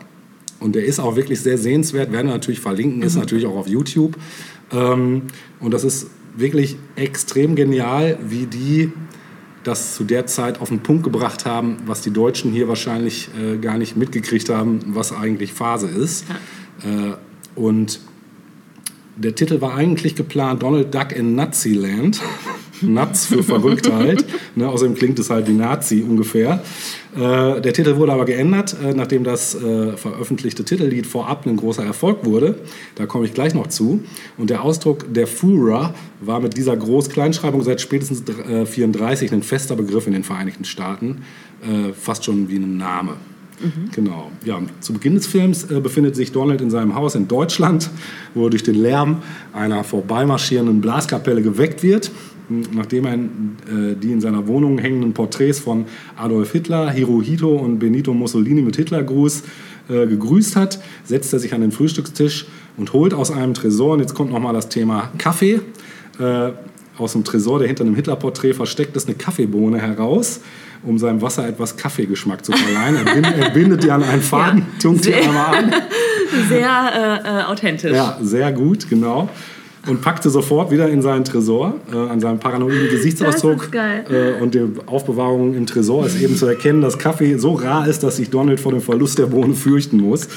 Speaker 2: Und der ist auch wirklich sehr sehenswert, werden wir natürlich verlinken,
Speaker 1: Mhm.
Speaker 2: ist natürlich auch auf YouTube. Ähm, und das ist wirklich extrem genial, wie die das zu der Zeit auf den Punkt gebracht haben, was die Deutschen hier wahrscheinlich äh, gar nicht mitgekriegt haben, was eigentlich Phase ist. Äh, und der Titel war eigentlich geplant Donald Duck in Naziland. [LAUGHS] Nuts für Verrücktheit. [LAUGHS] ne, außerdem klingt es halt wie Nazi ungefähr. Äh, der Titel wurde aber geändert, äh, nachdem das äh, veröffentlichte Titellied vorab ein großer Erfolg wurde. Da komme ich gleich noch zu. Und der Ausdruck der Führer war mit dieser Groß-Kleinschreibung seit spätestens 1934 ein fester Begriff in den Vereinigten Staaten. Äh, fast schon wie ein Name. Genau. Ja, zu Beginn des Films äh, befindet sich Donald in seinem Haus in Deutschland, wo er durch den Lärm einer vorbeimarschierenden Blaskapelle geweckt wird. Nachdem er äh, die in seiner Wohnung hängenden Porträts von Adolf Hitler, Hirohito und Benito Mussolini mit Hitlergruß äh, gegrüßt hat, setzt er sich an den Frühstückstisch und holt aus einem Tresor, und jetzt kommt nochmal das Thema Kaffee, äh, aus dem Tresor, der hinter einem Hitlerporträt versteckt ist, eine Kaffeebohne heraus, um seinem Wasser etwas Kaffeegeschmack zu verleihen. Er, bind, er bindet die an einen Faden,
Speaker 1: Ja,
Speaker 2: tunkt die
Speaker 1: sehr-
Speaker 2: einmal an. [LAUGHS]
Speaker 1: Sehr äh, authentisch.
Speaker 2: Ja, sehr gut, genau. Und packte sofort wieder in seinen Tresor. Äh, an seinem paranoiden Gesichtsausdruck. Äh, und der Aufbewahrung im Tresor ist eben zu erkennen, dass Kaffee so rar ist, dass sich Donald vor dem Verlust der Bohne fürchten muss.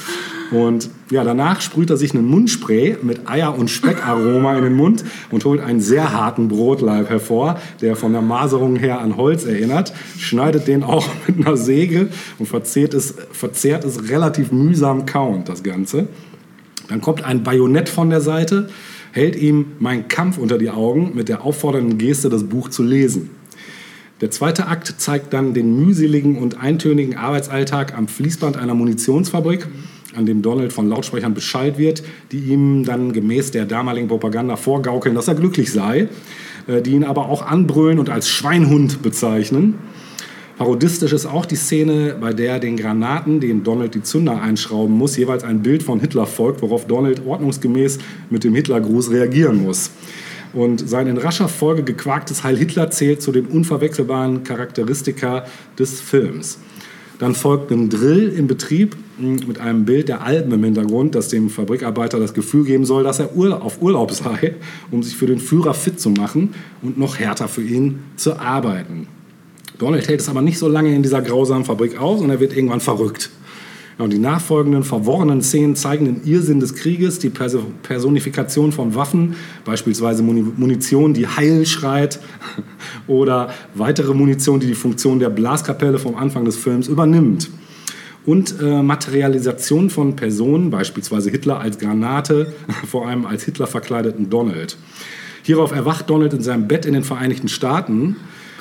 Speaker 2: Und ja, danach sprüht er sich einen Mundspray mit Eier- und Speckaroma in den Mund und holt einen sehr harten Brotleib hervor, der von der Maserung her an Holz erinnert, schneidet den auch [LAUGHS] mit einer Säge und verzehrt es, verzehrt es relativ mühsam kauend, das Ganze. Dann kommt ein Bajonett von der Seite, hält ihm Mein Kampf unter die Augen mit der auffordernden Geste, das Buch zu lesen. Der zweite Akt zeigt dann den mühseligen und eintönigen Arbeitsalltag am Fließband einer Munitionsfabrik, an dem Donald von Lautsprechern beschallt wird, die ihm dann gemäß der damaligen Propaganda vorgaukeln, dass er glücklich sei, äh, die ihn aber auch anbrüllen und als Schweinhund bezeichnen. Parodistisch ist auch die Szene, bei der den Granaten, denen Donald die Zünder einschrauben muss, jeweils ein Bild von Hitler folgt, worauf Donald ordnungsgemäß mit dem Hitlergruß reagieren muss. Und sein in rascher Folge gequaktes Heil Hitler zählt zu den unverwechselbaren Charakteristika des Films. Dann folgt ein Drill im Betrieb mit einem Bild der Alpen im Hintergrund, das dem Fabrikarbeiter das Gefühl geben soll, dass er auf Urlaub [LAUGHS] sei, um sich für den Führer fit zu machen und noch härter für ihn zu arbeiten. Donald hält es aber nicht so lange in dieser grausamen Fabrik aus und er wird irgendwann verrückt. Ja, und die nachfolgenden verworrenen Szenen zeigen den Irrsinn des Krieges, die Personifikation von Waffen, beispielsweise Munition, die Heil schreit, [LAUGHS] oder weitere Munition, die die Funktion der Blaskapelle vom Anfang des Films übernimmt. Und äh, Materialisation von Personen, beispielsweise Hitler als Granate, [LAUGHS] vor allem als Hitler verkleideten Donald. Hierauf erwacht Donald in seinem Bett in den Vereinigten Staaten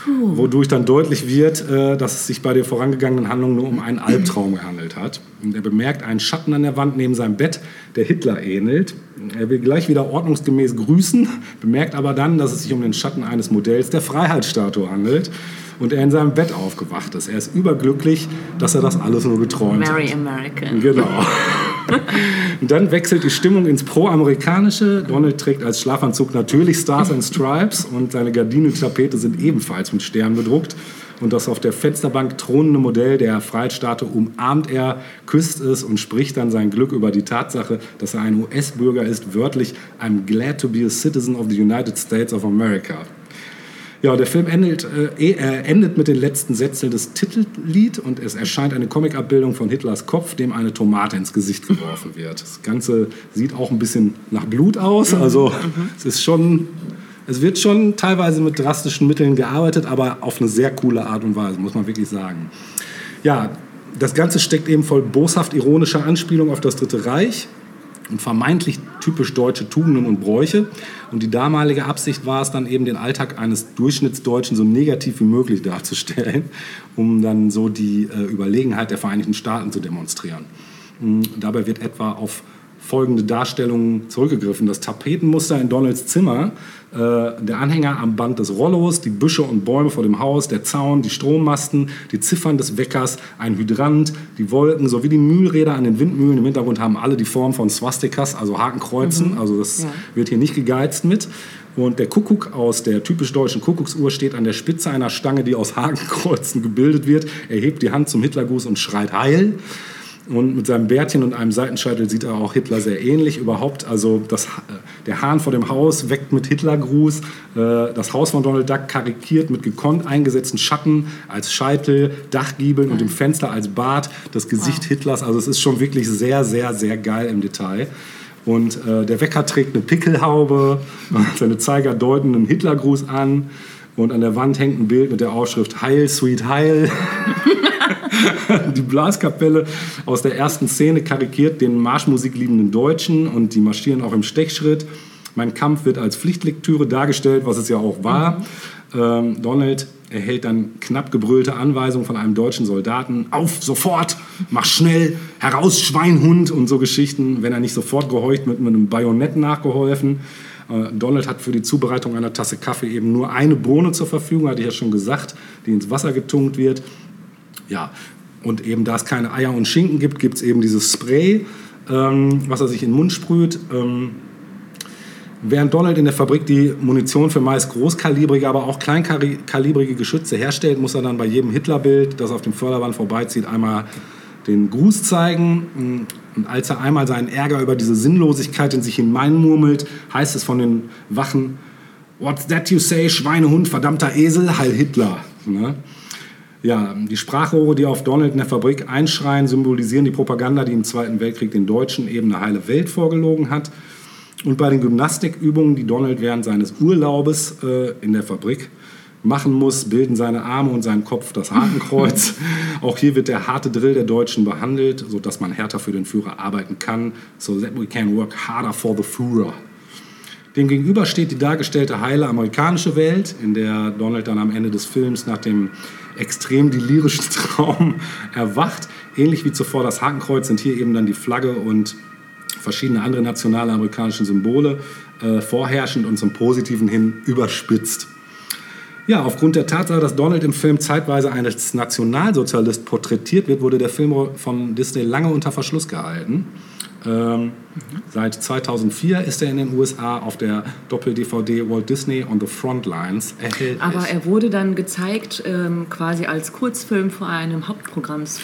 Speaker 2: wodurch dann deutlich wird, äh, dass es sich bei der vorangegangenen Handlung nur um einen Albtraum gehandelt hat. Und er bemerkt einen Schatten an der Wand neben seinem Bett, der Hitler ähnelt. Er will gleich wieder ordnungsgemäß grüßen, [LAUGHS] bemerkt aber dann, dass es sich um den Schatten eines Modells der Freiheitsstatue handelt und er in seinem Bett aufgewacht ist. Er ist überglücklich, dass er das alles nur geträumt
Speaker 1: Mary
Speaker 2: hat.
Speaker 1: American.
Speaker 2: Genau. [LAUGHS] [LAUGHS] Dann wechselt die Stimmung ins Pro-Amerikanische. Donald trägt als Schlafanzug natürlich Stars and Stripes und seine Gardinen und Tapete sind ebenfalls mit Sternen bedruckt. Und das auf der Fensterbank thronende Modell der Freiheitsstatue umarmt er, küsst es und spricht dann sein Glück über die Tatsache, dass er ein US-Bürger ist, wörtlich I'm glad to be a citizen of the United States of America. Ja, der Film endet, äh, endet mit den letzten Sätzen des Titellied und es erscheint eine Comicabbildung von Hitlers Kopf, dem eine Tomate ins Gesicht geworfen wird. Das Ganze sieht auch ein bisschen nach Blut aus,
Speaker 1: Mhm.
Speaker 2: also es ist schon, es wird schon teilweise mit drastischen Mitteln gearbeitet, aber auf eine sehr coole Art und Weise, muss man wirklich sagen. Ja, das Ganze steckt eben voll boshaft ironischer Anspielung auf das Dritte Reich und vermeintlich typisch deutsche Tugenden und Bräuche. Und die damalige Absicht war es dann eben, den Alltag eines Durchschnittsdeutschen so negativ wie möglich darzustellen, um dann so die äh, Überlegenheit der Vereinigten Staaten zu demonstrieren. Mm, Dabei wird etwa auf folgende Darstellungen zurückgegriffen. Das Tapetenmuster in Donalds Zimmer, äh, der Anhänger am Band des Rollos, die Büsche und Bäume vor dem Haus, der Zaun, die Strommasten, die Ziffern des Weckers, ein Hydrant, die Wolken sowie die Mühlräder an den Windmühlen. Im Hintergrund haben alle die Form von Swastikas, also Hakenkreuzen. Also das
Speaker 1: Ja.
Speaker 2: wird hier nicht gegeizt mit. Und der Kuckuck aus der typisch deutschen Kuckucksuhr steht an der Spitze einer Stange, die aus Hakenkreuzen gebildet wird. Er hebt die Hand zum Hitlergruß und schreit Heil. Und mit seinem Bärtchen und einem Seitenscheitel sieht er auch Hitler sehr ähnlich. Überhaupt, also das, äh, der Hahn vor dem Haus weckt mit Hitlergruß. Äh, Das Haus von Donald Duck karikiert mit gekonnt eingesetzten Schatten als Scheitel, Dachgiebeln und dem Fenster als Bart das Gesicht Hitlers. Also es ist schon wirklich sehr, sehr, sehr geil im Detail. Und äh, der Wecker trägt eine Pickelhaube, [LAUGHS] seine Zeiger deuten einen Hitlergruß an. Und an der Wand hängt ein Bild mit der Aufschrift Heil, Sweet Heil. [LAUGHS] [LAUGHS] die Blaskapelle aus der ersten Szene karikiert den Marschmusik liebenden Deutschen und die marschieren auch im Stechschritt. Mein Kampf wird als Pflichtlektüre dargestellt, was es ja auch war. Ähm, Donald erhält dann knapp gebrüllte Anweisungen von einem deutschen Soldaten. Auf, sofort, mach schnell, heraus, Schweinhund und so Geschichten. Wenn er nicht sofort gehorcht, wird mit einem Bajonett nachgeholfen. Äh, Donald hat für die Zubereitung einer Tasse Kaffee eben nur eine Bohne zur Verfügung, hatte ich ja schon gesagt, die ins Wasser getunkt wird. Ja, und eben da es keine Eier und Schinken gibt, gibt es eben dieses Spray, ähm, was er sich in den Mund sprüht. Ähm, während Donald in der Fabrik die Munition für meist großkalibrige, aber auch kleinkalibrige Geschütze herstellt, muss er dann bei jedem Hitlerbild, das auf dem Förderband vorbeizieht, einmal den Gruß zeigen. Und als er einmal seinen Ärger über diese Sinnlosigkeit in sich hineinmurmelt, heißt es von den Wachen, What's that you say, Schweinehund, verdammter Esel, Heil Hitler. Ne? Ja, die Sprachrohre, die auf Donald in der Fabrik einschreien, symbolisieren die Propaganda, die im Zweiten Weltkrieg den Deutschen eben eine heile Welt vorgelogen hat. Und bei den Gymnastikübungen, die Donald während seines Urlaubes äh, in der Fabrik machen muss, bilden seine Arme und sein Kopf das Hakenkreuz. [LAUGHS] Auch hier wird der harte Drill der Deutschen behandelt, sodass man härter für den Führer arbeiten kann, so that we can work harder for the Führer. Demgegenüber steht die dargestellte heile amerikanische Welt, in der Donald dann am Ende des Films nach dem extrem delirischen [LAUGHS] Traum erwacht. ähnlich wie zuvor das Hakenkreuz sind hier eben dann die Flagge und verschiedene andere nationale amerikanische Symbole äh, vorherrschend und zum Positiven hin überspitzt. Ja, aufgrund der Tatsache, dass Donald im Film zeitweise als Nationalsozialist porträtiert wird, wurde der Film von Disney lange unter Verschluss gehalten. Ähm, Seit 2004 ist er in den USA auf der Doppel-DVD Walt Disney on the Frontlines erhältlich.
Speaker 1: Aber er wurde dann gezeigt ähm, quasi als Kurzfilm vor einem Hauptprogramms.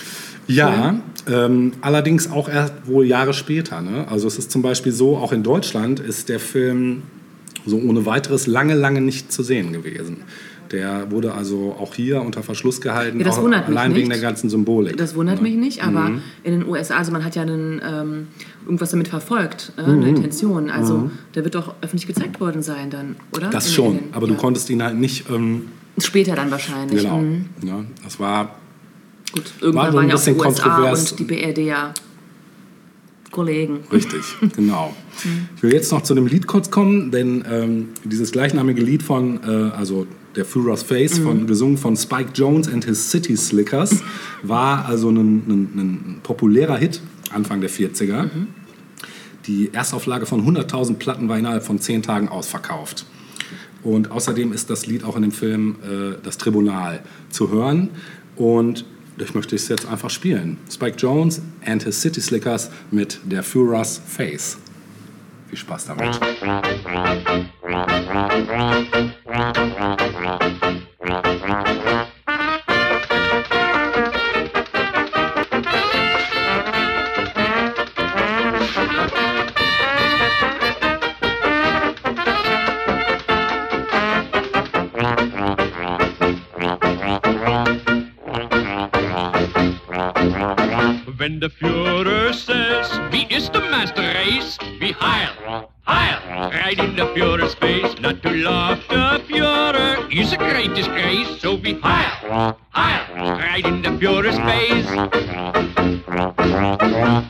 Speaker 2: Ja, ähm, allerdings auch erst wohl Jahre später. Ne? Also es ist zum Beispiel so, auch in Deutschland ist der Film so ohne weiteres lange, lange nicht zu sehen gewesen. Der wurde also auch hier unter Verschluss gehalten,
Speaker 1: Ja, das
Speaker 2: auch
Speaker 1: wundert mich
Speaker 2: allein wegen der ganzen Symbolik.
Speaker 1: Das wundert mich nicht, aber
Speaker 2: Mhm.
Speaker 1: in den USA, also man hat ja einen, ähm, irgendwas damit verfolgt, äh,
Speaker 2: Mhm.
Speaker 1: eine Intention. Also der wird doch öffentlich gezeigt worden sein dann, oder?
Speaker 2: Das
Speaker 1: In-
Speaker 2: schon,
Speaker 1: den-
Speaker 2: aber du
Speaker 1: ja.
Speaker 2: konntest ihn halt nicht. Ähm,
Speaker 1: Später dann wahrscheinlich.
Speaker 2: genau.
Speaker 1: Mhm.
Speaker 2: Ne? Das war
Speaker 1: Gut, irgendwann
Speaker 2: War
Speaker 1: waren ja auch die USA
Speaker 2: kontrovers.
Speaker 1: und die BRD ja Kollegen.
Speaker 2: Richtig, [LAUGHS] genau. Ich will jetzt noch zu dem Lied kurz kommen, denn ähm, dieses gleichnamige Lied von, äh, also der Führer's Face, von, gesungen von Spike Jones and his City Slickers, war also ein, ein, ein populärer Hit Anfang der 40er. Die Erstauflage von 100.000 Platten war innerhalb von 10 Tagen ausverkauft. Und außerdem ist das Lied auch in dem Film äh, Das Tribunal zu hören. Und ich möchte es jetzt einfach spielen. Spike Jones and his City Slickers mit der Führer's Face. Viel Spaß damit.
Speaker 4: Face.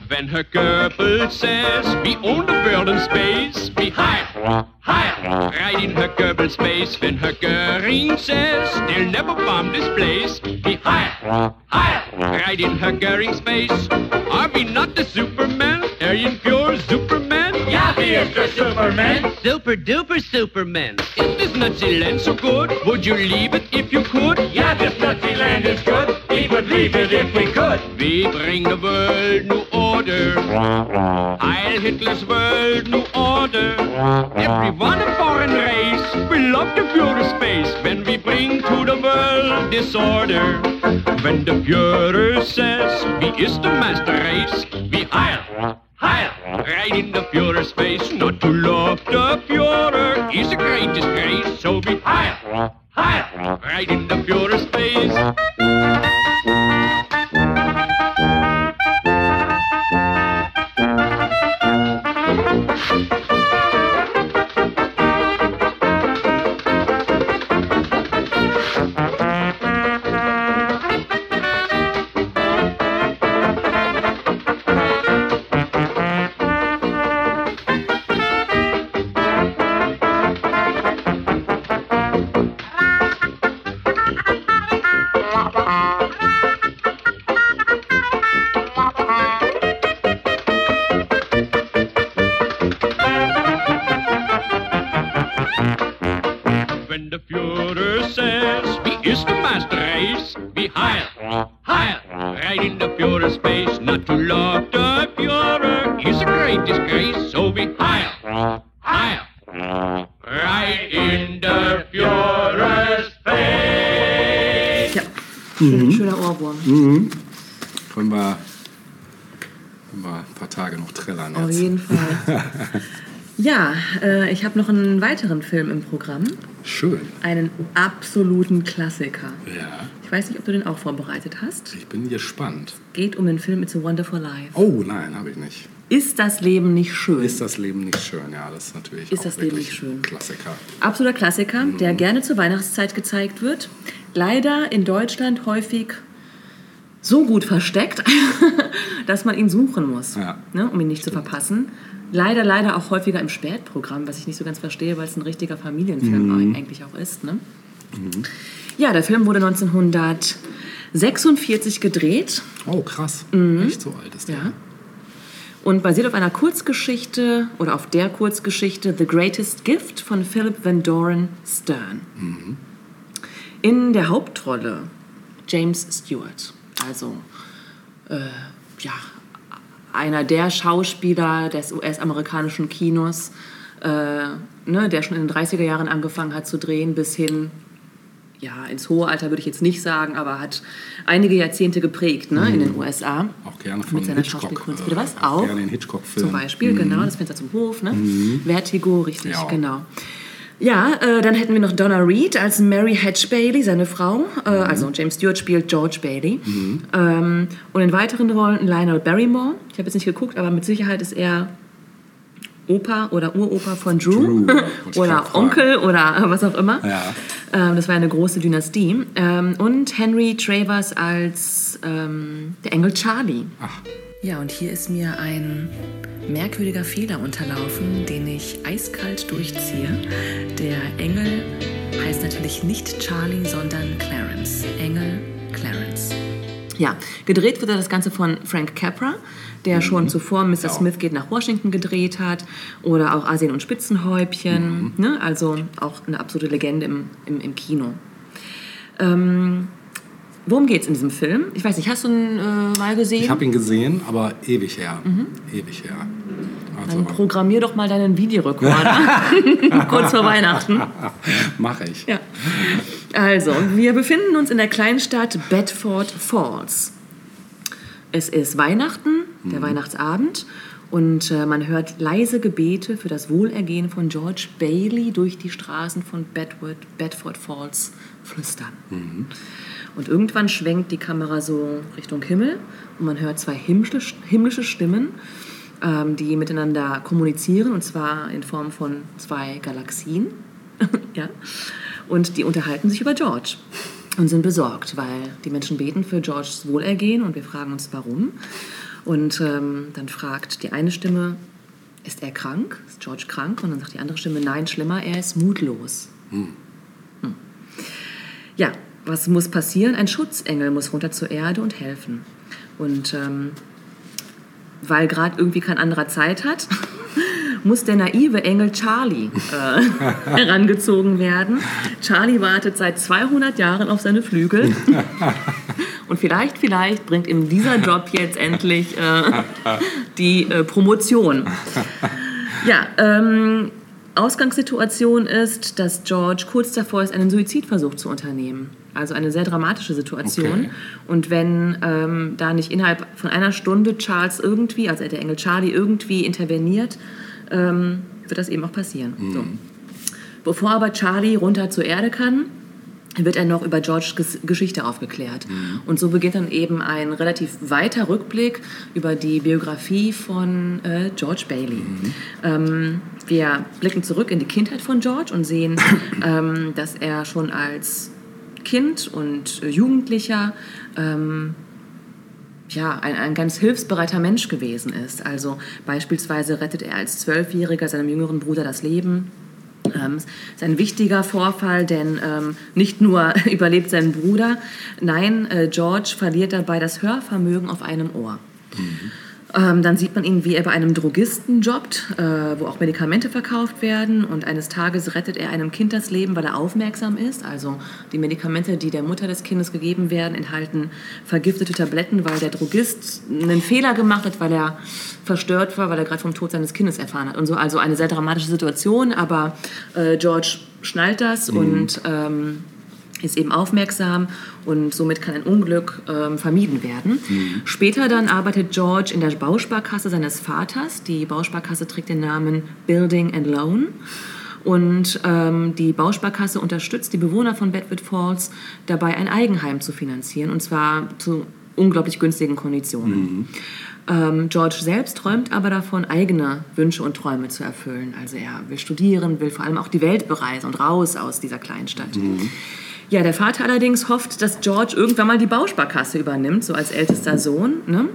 Speaker 4: Wenn Herr Goebbels says, we own the world in space, be heil, heil, right in Herr Goebbels face. Wenn Herr Göring says, they'll never bomb this place, be heil, heil, right in Herr Göring's face. Are we not the Superman? Are you pure Superman? Yeah, we are the Superman. Super duper Superman. Is this Nazi land so good? Would you leave it if you could? Leave it if we could. We bring the world new order. Heil Hitler's world new order. Everyone a foreign race. We love the pure space when we bring to the world disorder. When the Führer says, we is the master race, we heil, heil, right in the Führer's face. Not to love the Führer is a great disgrace, so we heil, heil, right in the Führer's face.
Speaker 1: Ich habe noch einen weiteren Film im Programm.
Speaker 2: Schön.
Speaker 1: Einen absoluten Klassiker.
Speaker 2: Ja,
Speaker 1: Ich weiß nicht, ob du den auch vorbereitet hast.
Speaker 2: ich bin gespannt.
Speaker 1: Geht um den Film It's a Wonderful Life.
Speaker 2: Oh nein, habe ich nicht.
Speaker 1: Ist das Leben nicht schön?
Speaker 2: Ist das Leben nicht schön? Ja, das ist natürlich
Speaker 1: Ist das Leben nicht schön?
Speaker 2: Klassiker.
Speaker 1: Absoluter Klassiker, der gerne zur Weihnachtszeit gezeigt wird. Leider in Deutschland häufig so gut versteckt, [LAUGHS] dass man ihn suchen muss,
Speaker 2: Ja.
Speaker 1: ne, um ihn nicht zu verpassen. Leider, leider auch häufiger im Spätprogramm, was ich nicht so ganz verstehe, weil es ein richtiger Familienfilm eigentlich auch ist. Ne? Ja, der Film wurde 46 gedreht
Speaker 2: Oh, krass. Echt so alt ist der.
Speaker 1: Mhm. ja. und basiert auf einer Kurzgeschichte oder auf der Kurzgeschichte The Greatest Gift von Philip Van Doren Stern. In der Hauptrolle James Stewart, also äh, ja, einer der Schauspieler des US-amerikanischen Kinos, äh, ne, der schon in den 30er Jahren angefangen hat zu drehen, bis hin ja, ins hohe Alter würde ich jetzt nicht sagen, aber hat einige Jahrzehnte geprägt ne, in den USA.
Speaker 2: Auch gerne von
Speaker 1: Mit seiner. Schauspielkunst.
Speaker 2: äh,
Speaker 1: Bitte was?
Speaker 2: auch
Speaker 1: Auch?
Speaker 2: Gerne den Hitchcock-Film.
Speaker 1: Zum Beispiel, genau, das Fenster zum Hof, ne? Vertigo, richtig,
Speaker 2: Ja.
Speaker 1: genau. Ja, äh, dann hätten wir noch Donna Reed als Mary Hatch Bailey, seine Frau. Äh, Also James Stewart spielt George Bailey. Ähm, und in weiteren Rollen Lionel Barrymore. Ich habe jetzt nicht geguckt, aber mit Sicherheit ist er Opa oder Uropa von Drew.
Speaker 2: Drew, [LAUGHS]
Speaker 1: oder. Onkel oder [LAUGHS] was auch immer.
Speaker 2: Ja.
Speaker 1: Ähm, das war eine große Dynastie. Ähm, und Henry Travers als ähm, der Engel Charlie.
Speaker 2: Ach,
Speaker 1: Ja, und hier ist mir ein merkwürdiger Fehler unterlaufen, den ich eiskalt durchziehe. Der Engel heißt natürlich nicht Charlie, sondern Clarence. Engel Clarence. Ja, gedreht wurde das Ganze von Frank Capra, der schon zuvor Mr.
Speaker 2: Ja.
Speaker 1: Smith geht nach Washington gedreht hat oder auch Asien und Spitzenhäubchen. Ne? Also auch eine absolute Legende im, im, im Kino. Ähm, worum geht es in diesem Film? Ich weiß nicht, hast du ihn äh, mal gesehen?
Speaker 2: ich habe ihn gesehen, aber ewig her.
Speaker 1: Mhm.
Speaker 2: Ewig her.
Speaker 1: Dann
Speaker 2: Also,
Speaker 1: programmier doch mal deinen Videorekorder. [LAUGHS] Kurz vor Weihnachten.
Speaker 2: mache ich.
Speaker 1: Ja. Also, wir befinden uns in der Kleinstadt Bedford Falls. Es ist Weihnachten, der Weihnachtsabend, und äh, man hört leise Gebete für das Wohlergehen von George Bailey durch die Straßen von Bedford, Bedford Falls flüstern. Und irgendwann schwenkt die Kamera so Richtung Himmel und man hört zwei himmlische, himmlische Stimmen, ähm, die miteinander kommunizieren, und zwar in Form von zwei Galaxien. [LAUGHS] ja. Und die unterhalten sich über George und sind besorgt, weil die Menschen beten für Georges Wohlergehen und wir fragen uns, warum. Und ähm, dann fragt die eine Stimme, ist er krank? Ist George krank? Und dann sagt die andere Stimme, nein, schlimmer, er ist mutlos. Hm. Ja, was muss passieren? Ein Schutzengel muss runter zur Erde und helfen. Und ähm, weil gerade irgendwie kein anderer Zeit hat, [LAUGHS] muss der naive Engel Charlie äh, [LAUGHS] herangezogen werden. Charlie wartet seit 200 Jahren auf seine Flügel. [LAUGHS] Und vielleicht, vielleicht bringt ihm dieser Job jetzt endlich äh, die äh, Promotion. Ja, ähm, Ausgangssituation ist, dass George kurz davor ist, einen Suizidversuch zu unternehmen. Also eine sehr dramatische Situation.
Speaker 2: Okay.
Speaker 1: Und wenn ähm, da nicht innerhalb von einer Stunde Charles irgendwie, also der Engel Charlie, irgendwie interveniert, ähm, wird das eben auch passieren. So. Bevor aber Charlie runter zur Erde kann, wird er noch über Georges Ges- Geschichte aufgeklärt. Und so beginnt dann eben ein relativ weiter Rückblick über die Biografie von äh, George Bailey. Ähm, wir blicken zurück in die Kindheit von George und sehen, [COUGHS] ähm, dass er schon als Kind und äh, Jugendlicher ähm, ja, ein, ein ganz hilfsbereiter Mensch gewesen ist. Also beispielsweise rettet er als Zwölfjähriger seinem jüngeren Bruder das Leben. Ähm, ist ein wichtiger Vorfall, denn ähm, nicht nur [LAUGHS] überlebt sein Bruder, nein, äh, George verliert dabei das Hörvermögen auf einem Ohr. Ähm, dann sieht man ihn, wie er bei einem Drogisten jobbt, äh, wo auch Medikamente verkauft werden. Und eines Tages rettet er einem Kind das Leben, weil er aufmerksam ist. Also die Medikamente, die der Mutter des Kindes gegeben werden, enthalten vergiftete Tabletten, weil der Drogist einen Fehler gemacht hat, weil er verstört war, weil er gerade vom Tod seines Kindes erfahren hat. Und so, also eine sehr dramatische Situation. Aber äh, George schnallt das und ähm, ist eben aufmerksam und somit kann ein Unglück ähm, vermieden werden. Später dann arbeitet George in der Bausparkasse seines Vaters. Die Bausparkasse trägt den Namen Building and Loan. Und ähm, die Bausparkasse unterstützt die Bewohner von Bedford Falls dabei, ein Eigenheim zu finanzieren, und zwar zu unglaublich günstigen Konditionen. Ähm, George selbst träumt aber davon, eigene Wünsche und Träume zu erfüllen. Also er will studieren, will vor allem auch die Welt bereisen und raus aus dieser Kleinstadt. Ja, der Vater allerdings hofft, dass George irgendwann mal die Bausparkasse übernimmt, so als ältester Sohn. Ne?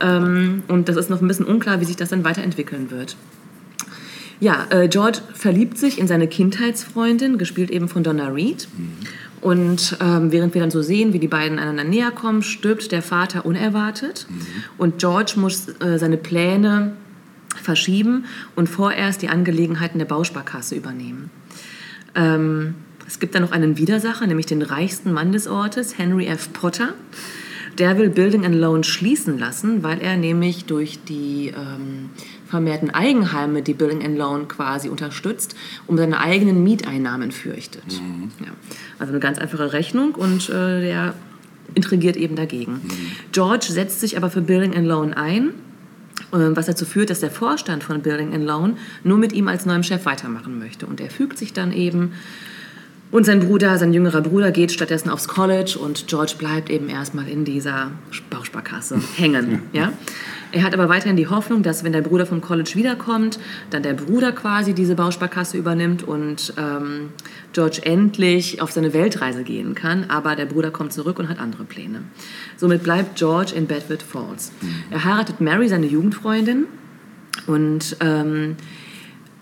Speaker 1: Ähm, und das ist noch ein bisschen unklar, wie sich das dann weiterentwickeln wird. Ja, äh, George verliebt sich in seine Kindheitsfreundin, gespielt eben von Donna Reed. Und ähm, während wir dann so sehen, wie die beiden einander näher kommen, stirbt der Vater unerwartet. Und George muss äh, seine Pläne verschieben und vorerst die Angelegenheiten der Bausparkasse übernehmen. Ähm, es gibt dann noch einen Widersacher, nämlich den reichsten Mann des Ortes, Henry F. Potter. Der will Building and Loan schließen lassen, weil er nämlich durch die ähm, vermehrten Eigenheime, die Building and Loan quasi unterstützt, um seine eigenen Mieteinnahmen fürchtet. Ja. Also eine ganz einfache Rechnung und äh, der intrigiert eben dagegen. George setzt sich aber für Building and Loan ein, äh, was dazu führt, dass der Vorstand von Building and Loan nur mit ihm als neuem Chef weitermachen möchte. Und er fügt sich dann eben und sein Bruder, sein jüngerer Bruder, geht stattdessen aufs College und George bleibt eben erstmal in dieser Bausparkasse [LAUGHS] hängen. Ja? Er hat aber weiterhin die Hoffnung, dass wenn der Bruder vom College wiederkommt, dann der Bruder quasi diese Bausparkasse übernimmt und ähm, George endlich auf seine Weltreise gehen kann. Aber der Bruder kommt zurück und hat andere Pläne. Somit bleibt George in Bedford Falls. Er heiratet Mary, seine Jugendfreundin, und ähm,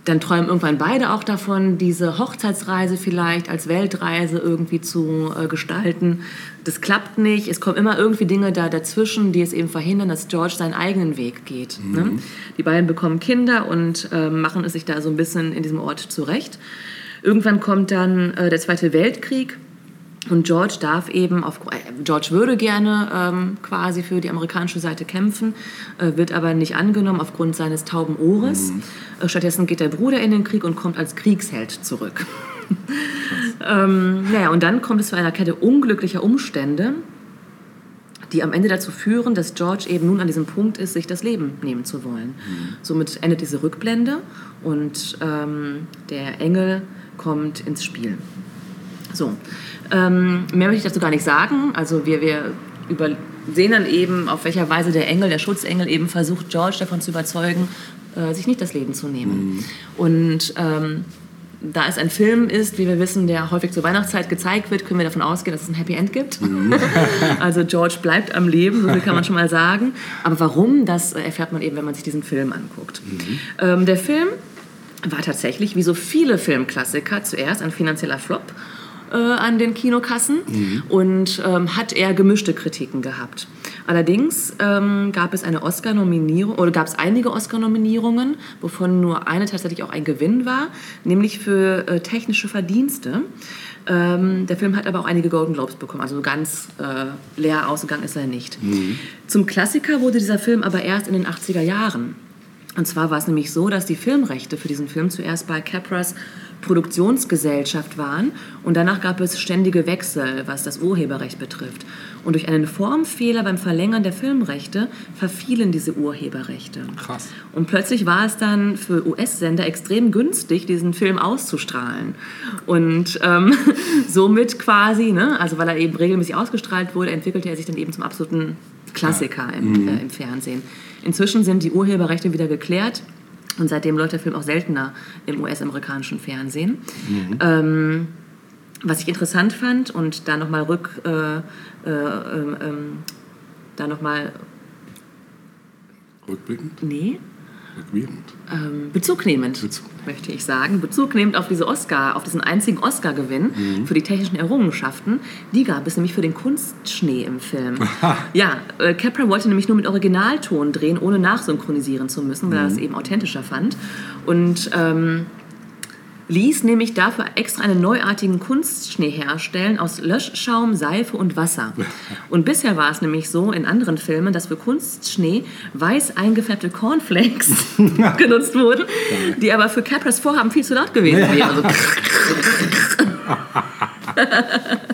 Speaker 1: dann träumen irgendwann beide auch davon, diese Hochzeitsreise vielleicht als Weltreise irgendwie zu äh, gestalten. Das klappt nicht. Es kommen immer irgendwie Dinge da dazwischen, die es eben verhindern, dass George seinen eigenen Weg geht. Ne? Die beiden bekommen Kinder und äh, machen es sich da so ein bisschen in diesem Ort zurecht. Irgendwann kommt dann äh, der Zweite Weltkrieg. Und George darf eben, auf, äh, George würde gerne ähm, quasi für die amerikanische Seite kämpfen, äh, wird aber nicht angenommen aufgrund seines tauben Ohres. Äh, stattdessen geht der Bruder in den Krieg und kommt als Kriegsheld zurück. [LAUGHS] ähm, naja, und dann kommt es zu einer Kette unglücklicher Umstände, die am Ende dazu führen, dass George eben nun an diesem Punkt ist, sich das Leben nehmen zu wollen. Somit endet diese Rückblende und ähm, der Engel kommt ins Spiel. So, ähm, mehr möchte ich dazu gar nicht sagen. Also wir, wir über, sehen dann eben, auf welcher Weise der Engel, der Schutzengel eben versucht, George davon zu überzeugen, äh, sich nicht das Leben zu nehmen. Und ähm, da es ein Film ist, wie wir wissen, der häufig zur Weihnachtszeit gezeigt wird, können wir davon ausgehen, dass es ein Happy End gibt. [LAUGHS] also George bleibt am Leben, so viel kann man schon mal sagen. Aber warum, das äh, erfährt man eben, wenn man sich diesen Film anguckt. Ähm, der Film war tatsächlich, wie so viele Filmklassiker, zuerst ein finanzieller Flop äh, an den Kinokassen und ähm, hat eher gemischte Kritiken gehabt. Allerdings ähm, gab es eine Oscar-Nominierung oder gab es einige Oscar-Nominierungen, wovon nur eine tatsächlich auch ein Gewinn war, nämlich für äh, technische Verdienste. Ähm, der Film hat aber auch einige Golden Globes bekommen, also ganz äh, leer ausgegangen ist er nicht. Zum Klassiker wurde dieser Film aber erst in den 80er Jahren. Und zwar war es nämlich so, dass die Filmrechte für diesen Film zuerst bei Capras Produktionsgesellschaft waren und danach gab es ständige Wechsel, was das Urheberrecht betrifft. Und durch einen Formfehler beim Verlängern der Filmrechte verfielen diese Urheberrechte.
Speaker 2: Krass.
Speaker 1: Und plötzlich war es dann für US-Sender extrem günstig, diesen Film auszustrahlen. Und ähm, [LAUGHS] somit quasi, ne, also weil er eben regelmäßig ausgestrahlt wurde, entwickelte er sich dann eben zum absoluten Klassiker im, äh, im Fernsehen. Inzwischen sind die Urheberrechte wieder geklärt. Und seitdem läuft der Film auch seltener im US-amerikanischen Fernsehen. Ähm, was ich interessant fand und da nochmal rück, äh, äh, ähm, da nochmal,
Speaker 2: Rückblickend?
Speaker 1: nee. Ähm, bezugnehmend,
Speaker 2: Bezug.
Speaker 1: möchte ich sagen, bezugnehmend auf diese Oscar, auf diesen einzigen Oscar-Gewinn für die technischen Errungenschaften, die gab es nämlich für den Kunstschnee im Film. [LAUGHS] ja, äh, Capra wollte nämlich nur mit Originalton drehen, ohne nachsynchronisieren zu müssen, weil er das eben authentischer fand. Und ähm, ließ nämlich dafür extra einen neuartigen Kunstschnee herstellen aus Löschschaum, Seife und Wasser. [LAUGHS] Und bisher war es nämlich so in anderen Filmen, dass für Kunstschnee weiß eingefärbte Cornflakes [LAUGHS] genutzt wurden, die aber für Capras Vorhaben viel zu laut gewesen wären. Also [LAUGHS]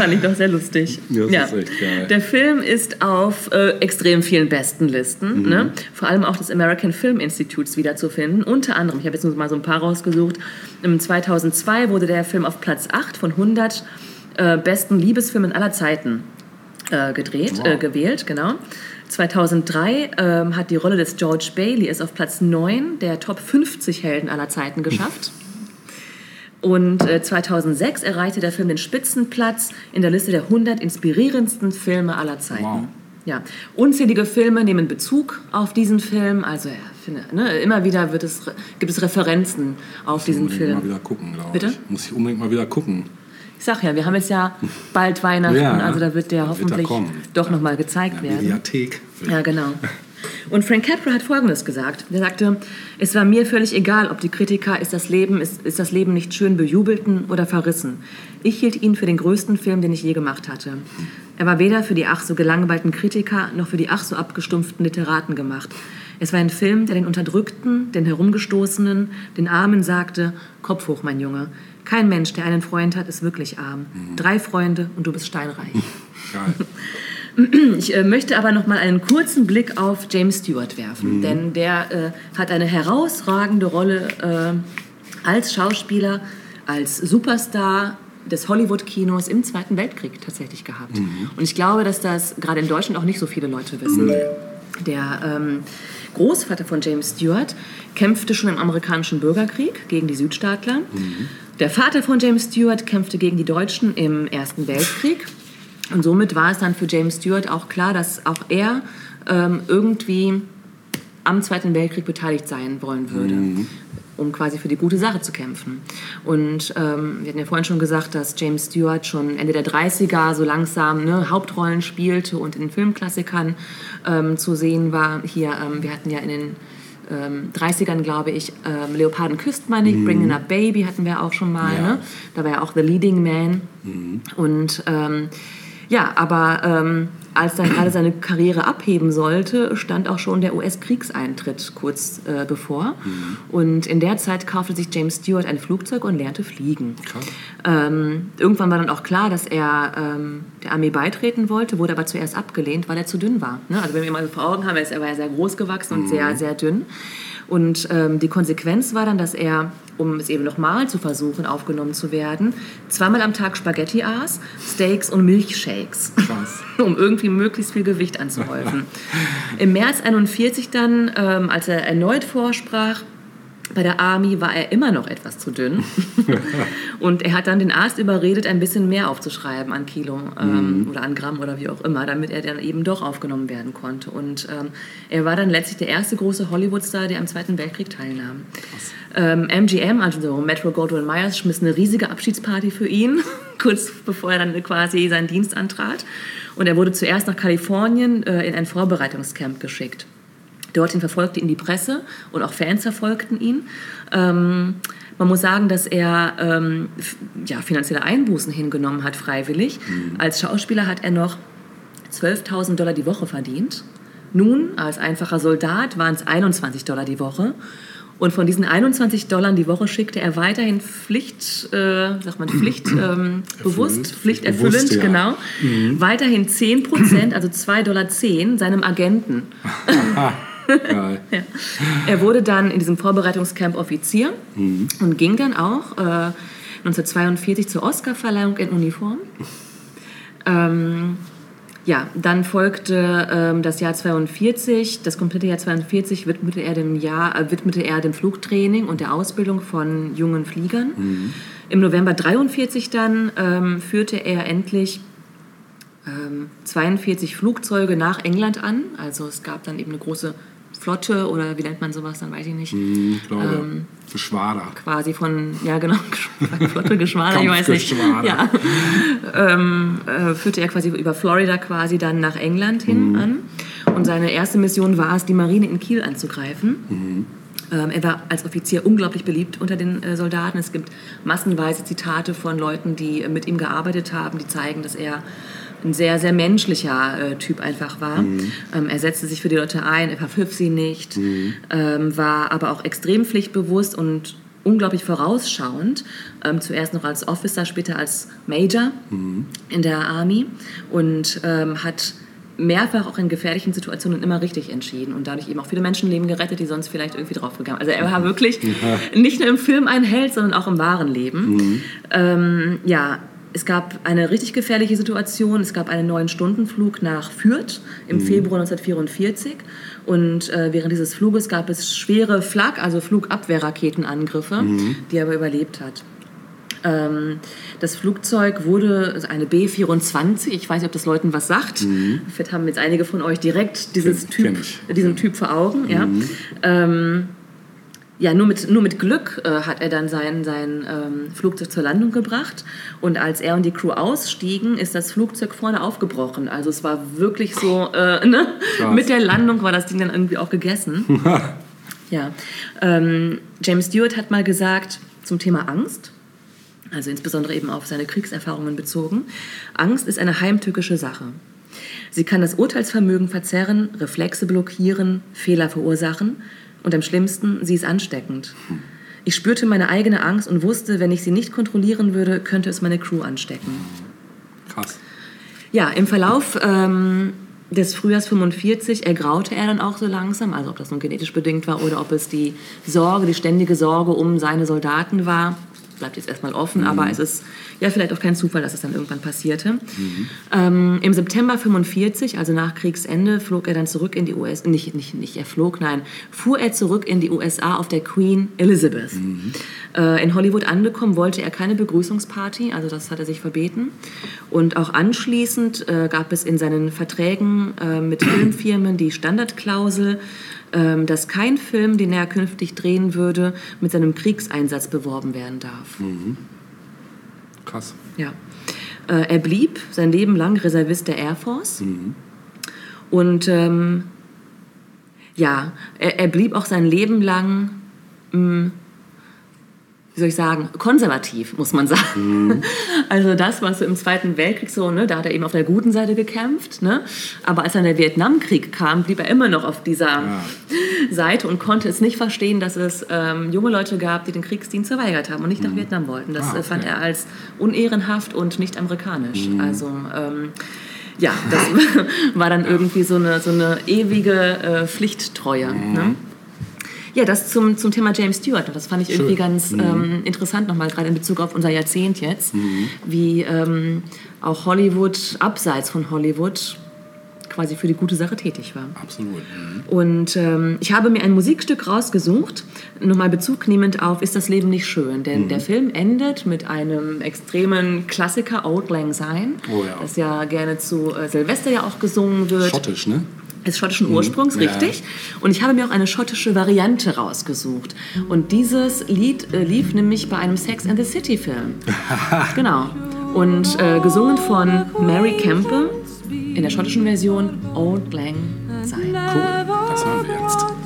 Speaker 1: fand ich doch sehr lustig.
Speaker 2: Ja, das ist echt geil.
Speaker 1: Der Film ist auf äh, extrem vielen Bestenlisten,
Speaker 2: Mhm.
Speaker 1: ne? vor allem auch des American Film Institutes wiederzufinden. Unter anderem, ich habe jetzt nur mal so ein paar rausgesucht, im 2002 wurde der Film auf Platz 8 von 100 äh, besten Liebesfilmen aller Zeiten äh, gedreht,
Speaker 2: Wow.
Speaker 1: äh, gewählt, genau. 2003 ähm, hat die Rolle des George Bailey es auf Platz 9 der Top 50 Helden aller Zeiten geschafft. Und äh, 2006 erreichte der Film den Spitzenplatz in der Liste der 100 inspirierendsten Filme aller Zeiten.
Speaker 2: Wow.
Speaker 1: Ja, unzählige Filme nehmen Bezug auf diesen Film. Also ja, finde, ne, immer wieder wird es, gibt es Referenzen auf diesen
Speaker 2: Unbedingt mal
Speaker 1: Film.
Speaker 2: wieder gucken, glaube
Speaker 1: Bitte?
Speaker 2: ich. Muss ich unbedingt mal wieder gucken.
Speaker 1: Ich sag ja, wir haben jetzt ja bald Weihnachten,
Speaker 2: Ja,
Speaker 1: also da wird der
Speaker 2: wird er
Speaker 1: hoffentlich
Speaker 2: kommen.
Speaker 1: doch nochmal gezeigt werden.
Speaker 2: Mediathek.
Speaker 1: Ja, genau. [LAUGHS] Und Frank Capra hat Folgendes gesagt. Er sagte, es war mir völlig egal, ob die Kritiker ist das, Leben, ist, ist das Leben nicht schön bejubelten oder verrissen. Ich hielt ihn für den größten Film, den ich je gemacht hatte. Er war weder für die ach so gelangweilten Kritiker noch für die ach so abgestumpften Literaten gemacht. Es war ein Film, der den Unterdrückten, den Herumgestoßenen, den Armen sagte, Kopf hoch, mein Junge. Kein Mensch, der einen Freund hat, ist wirklich arm. Drei Freunde und du bist steinreich.
Speaker 2: Geil. [LAUGHS]
Speaker 1: Ich äh, möchte aber noch mal einen kurzen Blick auf James Stewart werfen, denn der äh, hat eine herausragende Rolle äh, als Schauspieler, als Superstar des Hollywood-Kinos im Zweiten Weltkrieg tatsächlich gehabt. Und ich glaube, dass das gerade in Deutschland auch nicht so viele Leute wissen. Der ähm, Großvater von James Stewart kämpfte schon im amerikanischen Bürgerkrieg gegen die Südstaatler. Der Vater von James Stewart kämpfte gegen die Deutschen im Ersten Weltkrieg. Und somit war es dann für James Stewart auch klar, dass auch er ähm, irgendwie am Zweiten Weltkrieg beteiligt sein wollen würde, um quasi für die gute Sache zu kämpfen. Und ähm, wir hatten ja vorhin schon gesagt, dass James Stewart schon Ende der 30er so langsam ne, Hauptrollen spielte und in Filmklassikern ähm, zu sehen war. Hier, ähm, wir hatten ja in den ähm, 30ern, glaube ich, ähm, Leoparden küsst, meine ich, Bringing Up Baby hatten wir auch schon mal.
Speaker 2: Ja.
Speaker 1: Ne? Da war er auch The Leading Man. Und ähm, ja, aber ähm, als dann gerade seine Karriere abheben sollte, stand auch schon der US-Kriegseintritt kurz äh, bevor. Und in der Zeit kaufte sich James Stewart ein Flugzeug und lernte fliegen. Ähm, irgendwann war dann auch klar, dass er ähm, der Armee beitreten wollte, wurde aber zuerst abgelehnt, weil er zu dünn war. Ne? Also wenn wir mal vor Augen haben, er ist- er war ja sehr groß gewachsen und sehr, sehr dünn. Und ähm, die Konsequenz war dann, dass er, um es eben nochmal zu versuchen, aufgenommen zu werden, zweimal am Tag Spaghetti aß, Steaks und Milchshakes, [LAUGHS] um irgendwie möglichst viel Gewicht anzuhäufen. [LAUGHS] Im März 41 dann, ähm, als er erneut vorsprach, bei der Army war er immer noch etwas zu dünn. [LAUGHS] und er hat dann den Arzt überredet, ein bisschen mehr aufzuschreiben an Kilo ähm, oder an Gramm oder wie auch immer, damit er dann eben doch aufgenommen werden konnte. Und ähm, er war dann letztlich der erste große Hollywood-Star, der am Zweiten Weltkrieg teilnahm. Ähm, MGM, also so Metro Goldwyn Myers, schmiss eine riesige Abschiedsparty für ihn, [LAUGHS] kurz bevor er dann quasi seinen Dienst antrat. Und er wurde zuerst nach Kalifornien äh, in ein Vorbereitungscamp geschickt. Dorthin verfolgte ihn die Presse und auch Fans verfolgten ihn. Ähm, man muss sagen, dass er ähm, ja, finanzielle Einbußen hingenommen hat, freiwillig. Als Schauspieler hat er noch 12.000 Dollar die Woche verdient. Nun, als einfacher Soldat, waren es 21 Dollar die Woche. Und von diesen 21 Dollar die Woche schickte er weiterhin Pflicht, äh, sagt man, [CLEARS THROAT] Pflicht, ähm, bewusst, pflichterfüllend,
Speaker 2: ja.
Speaker 1: genau, weiterhin 10 Prozent, also 2,10 Dollar seinem Agenten. [CLEARS THROAT] [LAUGHS]
Speaker 2: Geil. [LAUGHS]
Speaker 1: Ja. Er wurde dann in diesem Vorbereitungscamp Offizier und ging dann auch äh, 1942 zur Oscarverleihung in Uniform. Ähm, ja, dann folgte ähm, das Jahr 42, das komplette Jahr 42 widmete er dem, Jahr, äh, widmete er dem Flugtraining und der Ausbildung von jungen Fliegern. Im November 43 dann ähm, führte er endlich ähm, 42 Flugzeuge nach England an. Also es gab dann eben eine große Flotte oder wie nennt man sowas, dann weiß ich nicht.
Speaker 2: Ich glaube,
Speaker 1: Ähm,
Speaker 2: Geschwader.
Speaker 1: Quasi von, ja genau, [LAUGHS] Flotte, Geschwader, ich weiß nicht. Ja. ähm, äh, führte er quasi über Florida quasi dann nach England hin an. Und seine erste Mission war es, die Marine in Kiel anzugreifen. Ähm, er war als Offizier unglaublich beliebt unter den äh, Soldaten. Es gibt massenweise Zitate von Leuten, die äh, mit ihm gearbeitet haben, die zeigen, dass er ein sehr, sehr menschlicher äh, Typ einfach war. Ähm, er setzte sich für die Leute ein, er verpfiff sie nicht, ähm, war aber auch extrem pflichtbewusst und unglaublich vorausschauend. Ähm, zuerst noch als Officer, später als Major in der Army und ähm, hat mehrfach auch in gefährlichen Situationen immer richtig entschieden und dadurch eben auch viele Menschenleben gerettet, die sonst vielleicht irgendwie draufgegangen Also er war wirklich nicht nur im Film ein Held, sondern auch im wahren Leben. Ähm, ja, es gab eine richtig gefährliche Situation. Es gab einen neun Stundenflug nach Fürth im Februar 1944. Und äh, während dieses Fluges gab es schwere Flak, also Flugabwehrraketenangriffe, die er aber überlebt hat. Ähm, das Flugzeug wurde also eine B-24, ich weiß nicht, ob das Leuten was sagt. Vielleicht haben jetzt einige von euch direkt dieses typ, diesen Typ vor Augen. Ja. Ähm, ja, nur mit, nur mit Glück äh, hat er dann sein, sein ähm, Flugzeug zur Landung gebracht. Und als er und die Crew ausstiegen, ist das Flugzeug vorne aufgebrochen. Also es war wirklich so, äh, [LAUGHS] ne?
Speaker 3: Krass.
Speaker 1: mit der Landung war das Ding dann irgendwie auch gegessen. [LAUGHS] ja. Ähm, James Stewart hat mal gesagt zum Thema Angst, also insbesondere eben auf seine Kriegserfahrungen bezogen, Angst ist eine heimtückische Sache. Sie kann das Urteilsvermögen verzerren, Reflexe blockieren, Fehler verursachen und am schlimmsten, sie ist ansteckend. Ich spürte meine eigene Angst und wusste, wenn ich sie nicht kontrollieren würde, könnte es meine Crew anstecken.
Speaker 3: Krass.
Speaker 1: Ja, im Verlauf ähm, des Frühjahrs 45 ergraute er dann auch so langsam, also ob das nun genetisch bedingt war oder ob es die Sorge, die ständige Sorge um seine Soldaten war, bleibt jetzt erstmal offen, aber es ist ja vielleicht auch kein Zufall, dass es dann irgendwann passierte. Ähm, Im September 45, also nach Kriegsende, flog er dann zurück in die USA, nicht, nicht, nicht er flog, nein, fuhr er zurück in die USA auf der Queen Elizabeth. Äh, in Hollywood angekommen, wollte er keine Begrüßungsparty, also das hat er sich verbeten. Und auch anschließend äh, gab es in seinen Verträgen äh, mit Filmfirmen die Standardklausel, dass kein Film, den er künftig drehen würde, mit seinem Kriegseinsatz beworben werden darf.
Speaker 3: Krass.
Speaker 1: Ja. Äh, er blieb sein Leben lang Reservist der Air Force. Und ähm, ja, er, er blieb auch sein Leben lang, mh, wie soll ich sagen, konservativ, muss man sagen. [LAUGHS] Also das, was so im Zweiten Weltkrieg so, ne, da hat er eben auf der guten Seite gekämpft. Ne? Aber als dann der Vietnamkrieg kam, blieb er immer noch auf dieser Seite und konnte es nicht verstehen, dass es ähm, junge Leute gab, die den Kriegsdienst verweigert haben und nicht nach Vietnam wollten. Das
Speaker 3: Ah,
Speaker 1: äh, fand
Speaker 3: okay.
Speaker 1: er als unehrenhaft und nicht amerikanisch. Also ähm, ja, das [LAUGHS] war dann irgendwie so eine, so eine ewige äh, Pflichttreue. Ne? Ja, das zum, zum Thema James Stewart. Das fand ich irgendwie
Speaker 3: Schön.
Speaker 1: ganz ähm, interessant nochmal, gerade in Bezug auf unser Jahrzehnt jetzt, wie ähm, auch Hollywood, abseits von Hollywood, quasi für die gute Sache tätig war.
Speaker 3: Absolut. Mhm.
Speaker 1: Und ähm, ich habe mir ein Musikstück rausgesucht, nochmal Bezug nehmend auf Ist das Leben nicht schön? Denn der Film endet mit einem extremen Klassiker, Old Lang Syne,
Speaker 3: Oh ja.
Speaker 1: das ja gerne zu äh, Silvester ja auch gesungen wird.
Speaker 3: Schottisch, ne?
Speaker 1: Ist schottischen Ursprungs,
Speaker 3: Ja.
Speaker 1: richtig. Und ich habe mir auch eine schottische Variante rausgesucht. Und dieses Lied äh, lief nämlich bei einem Sex and the City Film. [LAUGHS] genau. Und äh, gesungen von Mary Campbell in der schottischen Version Old Lang Syne.
Speaker 3: Cool. Das hören wir jetzt.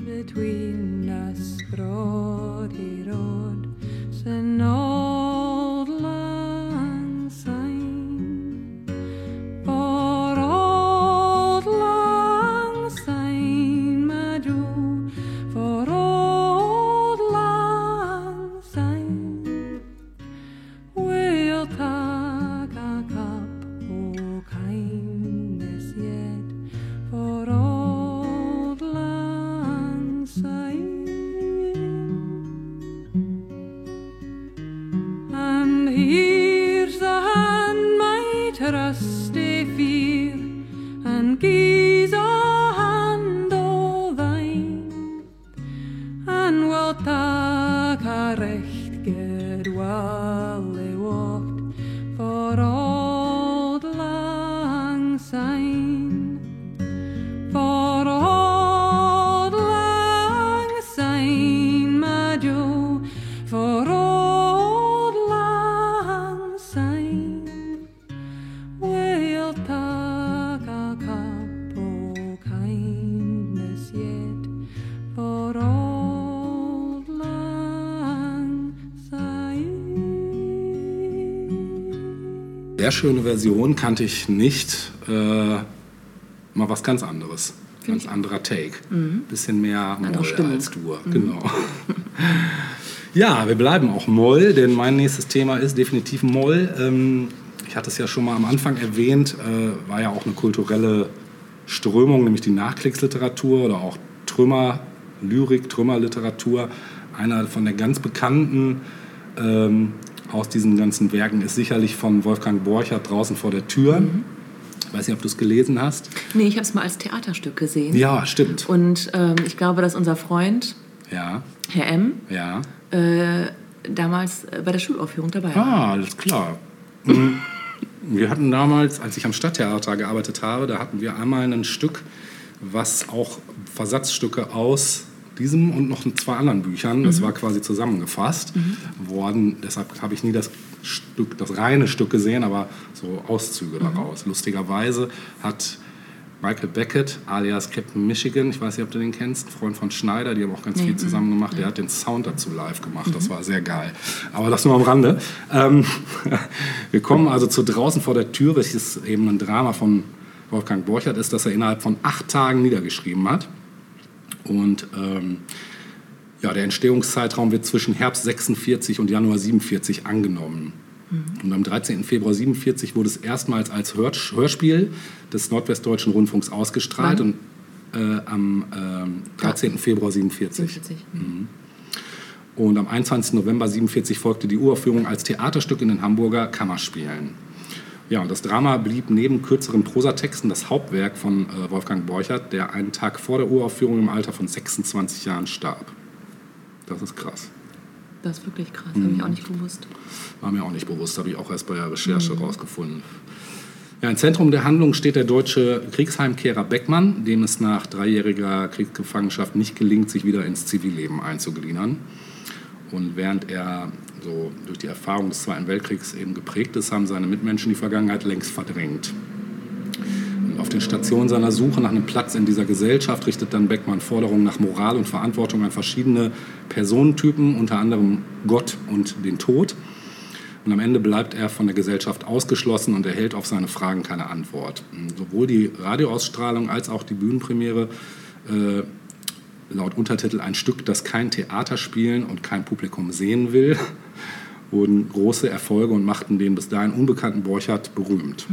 Speaker 5: between us brought he
Speaker 2: rod, schöne Version, kannte ich nicht. Äh, mal was ganz anderes. Ganz anderer Take. Bisschen mehr Moll als Dur. Genau. [LAUGHS] ja, wir bleiben auch Moll, denn mein nächstes Thema ist definitiv Moll. Ähm, ich hatte es ja schon mal am Anfang erwähnt, äh, war ja auch eine kulturelle Strömung, nämlich die Nachkriegsliteratur oder auch Trümmer, Lyrik, Trümmerliteratur. Einer von der ganz bekannten ähm, aus diesen ganzen Werken ist sicherlich von Wolfgang Borchert draußen vor der Tür. Ich weiß nicht, ob du es gelesen hast.
Speaker 1: Nee, ich habe es mal als Theaterstück gesehen.
Speaker 2: Ja, stimmt.
Speaker 1: Und ähm, ich glaube, dass unser Freund,
Speaker 2: Ja,
Speaker 1: Herr M.,
Speaker 2: ja.
Speaker 1: äh, damals äh, bei der Schulaufführung dabei war.
Speaker 2: Ah, alles klar. Mhm. Wir hatten damals, als ich am Stadttheater gearbeitet habe, da hatten wir einmal ein Stück, was auch Versatzstücke aus diesem und noch zwei anderen Büchern, das war quasi zusammengefasst worden. Deshalb habe ich nie das Stück, das reine Stück gesehen, aber so Auszüge daraus. Lustigerweise hat Michael Beckett alias Captain Michigan, ich weiß nicht, ob du den kennst, Freund von Schneider, die haben auch ganz viel zusammen gemacht. Der hat den Sound dazu live gemacht, das war sehr geil. Aber das nur am Rande. Ähm, [LAUGHS] wir kommen also zu draußen vor der Tür, welches eben ein Drama von Wolfgang Borchert ist, das er innerhalb von acht Tagen niedergeschrieben hat. Und ähm, ja, der Entstehungszeitraum wird zwischen Herbst 46 und Januar 47 angenommen. Und am 13. Februar 47 wurde es erstmals als Hör Hörspiel des Nordwestdeutschen Rundfunks ausgestrahlt
Speaker 1: Wann?
Speaker 2: und äh, am ähm, 13. Februar 47.
Speaker 1: 47.
Speaker 2: Und am 21. November 47 folgte die Uraufführung als Theaterstück in den Hamburger Kammerspielen. Ja, und das Drama blieb neben kürzeren Prosatexten das Hauptwerk von äh, Wolfgang Borchert, der einen Tag vor der Uraufführung im Alter von 26 Jahren starb. Das ist krass.
Speaker 1: Das ist wirklich krass, habe ich auch nicht gewusst.
Speaker 2: War mir auch nicht bewusst, habe ich auch erst bei der Recherche rausgefunden. Ja, Im Zentrum der Handlung steht der deutsche Kriegsheimkehrer Beckmann, dem es nach dreijähriger Kriegsgefangenschaft nicht gelingt, sich wieder ins Zivilleben einzugliedern. Und während er so durch die Erfahrung des Zweiten Weltkriegs eben geprägt ist, haben seine Mitmenschen die Vergangenheit längst verdrängt. Und auf den Stationen seiner Suche nach einem Platz in dieser Gesellschaft richtet dann Beckmann Forderungen nach Moral und Verantwortung an verschiedene Personentypen, unter anderem Gott und den Tod. Und am Ende bleibt er von der Gesellschaft ausgeschlossen und erhält auf seine Fragen keine Antwort. Sowohl die Radioausstrahlung als auch die Bühnenpremiere äh, laut Untertitel ein Stück, das kein Theater spielen und kein Publikum sehen will, wurden große Erfolge und machten den bis dahin unbekannten Borchardt berühmt.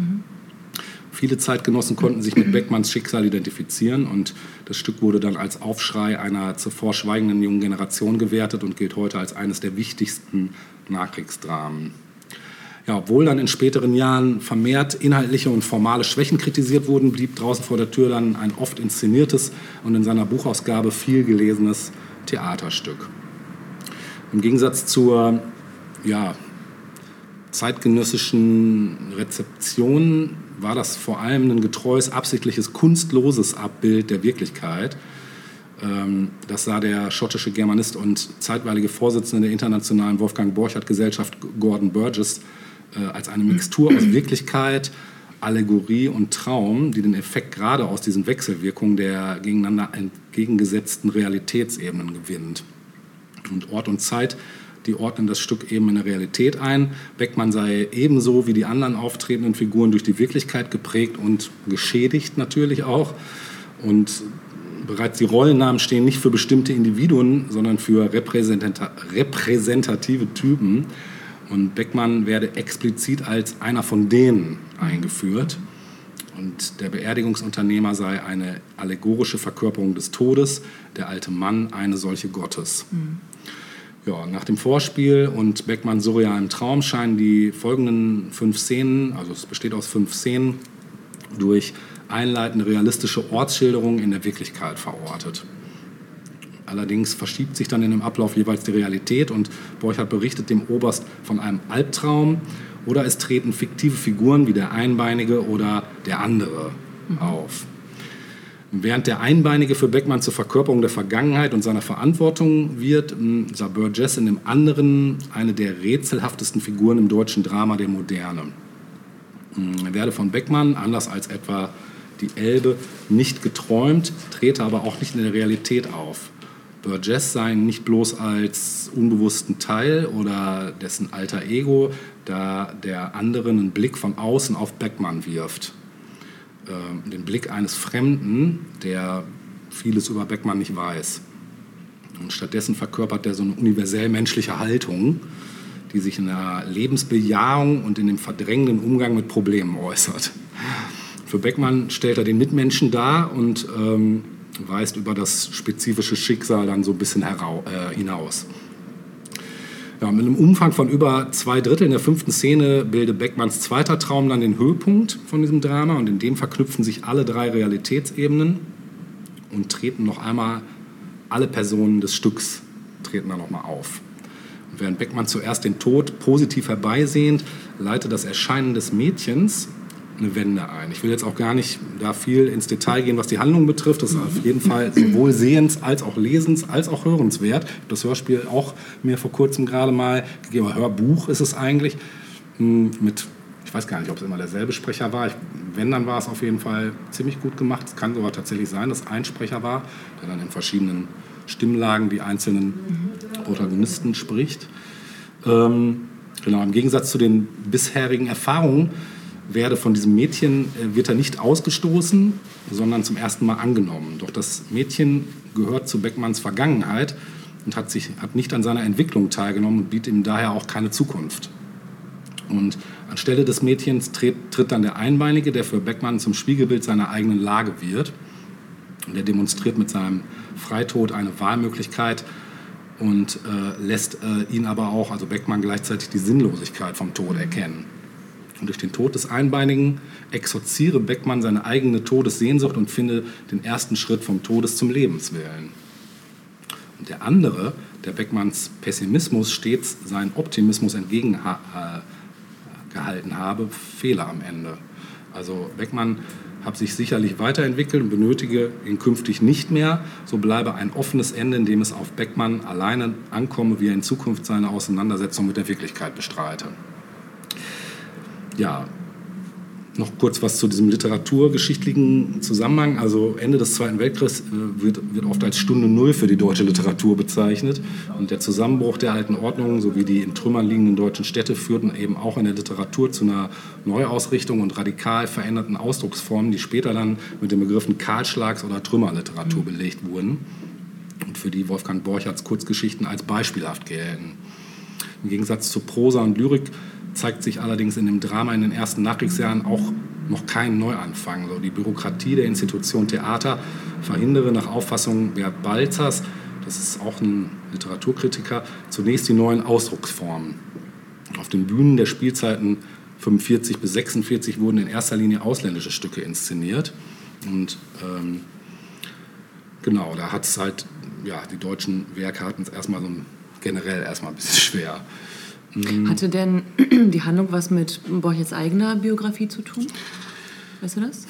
Speaker 2: Viele Zeitgenossen konnten sich mit Beckmanns Schicksal identifizieren und das Stück wurde dann als Aufschrei einer zuvor schweigenden jungen Generation gewertet und gilt heute als eines der wichtigsten Nachkriegsdramen. Ja, obwohl dann in späteren Jahren vermehrt inhaltliche und formale Schwächen kritisiert wurden, blieb draußen vor der Tür dann ein oft inszeniertes und in seiner Buchausgabe viel gelesenes Theaterstück. Im Gegensatz zur ja, zeitgenössischen Rezeption war das vor allem ein getreues, absichtliches, kunstloses Abbild der Wirklichkeit. Ähm, Das sah der schottische Germanist und zeitweilige Vorsitzende der internationalen Wolfgang Borchardt Gesellschaft Gordon Burgess äh, als eine Mixtur aus [CLEARS THROAT] Wirklichkeit, Allegorie und Traum, die den Effekt gerade aus diesen Wechselwirkungen der gegeneinander entgegengesetzten Realitätsebenen gewinnt. Und Ort und Zeit, die ordnen das Stück eben in der Realität ein. Beckmann sei ebenso wie die anderen auftretenden Figuren durch die Wirklichkeit geprägt und geschädigt natürlich auch. Und bereits die Rollennamen stehen nicht für bestimmte Individuen, sondern für repräsentative Typen. Und Beckmann werde explizit als einer von denen eingeführt. Und der Beerdigungsunternehmer sei eine allegorische Verkörperung des Todes, der alte Mann eine solche Gottes. Ja, nach dem Vorspiel und Beckmann Surreal im Traum scheinen die folgenden fünf Szenen, also es besteht aus fünf Szenen, durch einleitende realistische Ortsschilderungen in der Wirklichkeit verortet. Allerdings verschiebt sich dann in dem Ablauf jeweils die Realität und Borchardt berichtet dem Oberst von einem Albtraum oder es treten fiktive Figuren wie der Einbeinige oder der andere auf. Während der Einbeinige für Beckmann zur Verkörperung der Vergangenheit und seiner Verantwortung wird, m, sah Burgess in dem anderen eine der rätselhaftesten Figuren im deutschen Drama der Moderne. M, Er werde von Beckmann, anders als etwa die Elbe, nicht geträumt, trete aber auch nicht in der Realität auf. Burgess seien nicht bloß als unbewussten Teil oder dessen alter Ego, da der anderen einen Blick von außen auf Beckmann wirft. Ähm, den Blick eines Fremden, der vieles über Beckmann nicht weiß. Und stattdessen verkörpert er so eine universell menschliche Haltung, die sich in der Lebensbejahung und in dem verdrängenden Umgang mit Problemen äußert. Für Beckmann stellt er den Mitmenschen dar und ähm, weist über das spezifische Schicksal dann so ein bisschen äh, hinaus. Ja, mit einem Umfang von über zwei Dritteln der fünften Szene bildet Beckmanns zweiter Traum dann den Höhepunkt von diesem Drama und in dem verknüpfen sich alle drei Realitätsebenen und treten noch einmal alle Personen des Stücks treten da nochmal auf. Und während Beckmann zuerst den Tod positiv herbeisehnt, leitet das Erscheinen des Mädchens eine Wende ein. Ich will jetzt auch gar nicht da viel ins Detail gehen, was die Handlung betrifft. Das ist auf jeden Fall sowohl sehens als auch lesens als auch hörenswert. Das Hörspiel auch mir vor kurzem gerade mal gegeben. Hörbuch ist es eigentlich hm, mit ich weiß gar nicht, ob es immer derselbe Sprecher war. Ich, wenn, dann war es auf jeden Fall ziemlich gut gemacht. Es kann sogar tatsächlich sein, dass ein Sprecher war, der dann in verschiedenen Stimmlagen die einzelnen Protagonisten spricht. Ähm, genau, im Gegensatz zu den bisherigen Erfahrungen werde von diesem Mädchen äh, wird er nicht ausgestoßen, sondern zum ersten Mal angenommen. Doch das Mädchen gehört zu Beckmanns Vergangenheit und hat, sich, hat nicht an seiner Entwicklung teilgenommen und bietet ihm daher auch keine Zukunft. Und anstelle des Mädchens tritt, tritt dann der Einbeinige, der für Beckmann zum Spiegelbild seiner eigenen Lage wird. Und er demonstriert mit seinem Freitod eine Wahlmöglichkeit und äh, lässt äh, ihn aber auch, also Beckmann, gleichzeitig die Sinnlosigkeit vom Tod erkennen. Und durch den Tod des Einbeinigen exorziere Beckmann seine eigene Todessehnsucht und finde den ersten Schritt vom Todes zum Lebenswillen. Und der andere, der Beckmanns Pessimismus stets seinen Optimismus entgegengehalten habe, Fehler am Ende. Also Beckmann hat sich sicherlich weiterentwickelt und benötige ihn künftig nicht mehr. So bleibe ein offenes Ende, in dem es auf Beckmann alleine ankomme, wie er in Zukunft seine Auseinandersetzung mit der Wirklichkeit bestreite ja, noch kurz was zu diesem literaturgeschichtlichen Zusammenhang. Also Ende des Zweiten Weltkriegs äh, wird, wird oft als Stunde Null für die deutsche Literatur bezeichnet. Und der Zusammenbruch der alten Ordnung sowie die in Trümmern liegenden deutschen Städte führten eben auch in der Literatur zu einer Neuausrichtung und radikal veränderten Ausdrucksformen, die später dann mit den Begriffen Kahlschlags- oder Trümmerliteratur belegt wurden und für die Wolfgang Borchards Kurzgeschichten als beispielhaft gelten. Im Gegensatz zu Prosa und Lyrik zeigt sich allerdings in dem Drama in den ersten Nachkriegsjahren auch noch kein Neuanfang. So, die Bürokratie der Institution Theater verhindere nach Auffassung Bert Balzers, das ist auch ein Literaturkritiker, zunächst die neuen Ausdrucksformen. Auf den Bühnen der Spielzeiten 45 bis 46 wurden in erster Linie ausländische Stücke inszeniert. Und ähm, genau, da hat es halt, ja, die deutschen Werke hatten es erstmal so generell erstmal ein bisschen [LAUGHS] schwer.
Speaker 1: Mhm. Hatte denn [CLEARS THROAT] die Handlung was mit Borchers eigener Biografie zu tun? Weißt du das?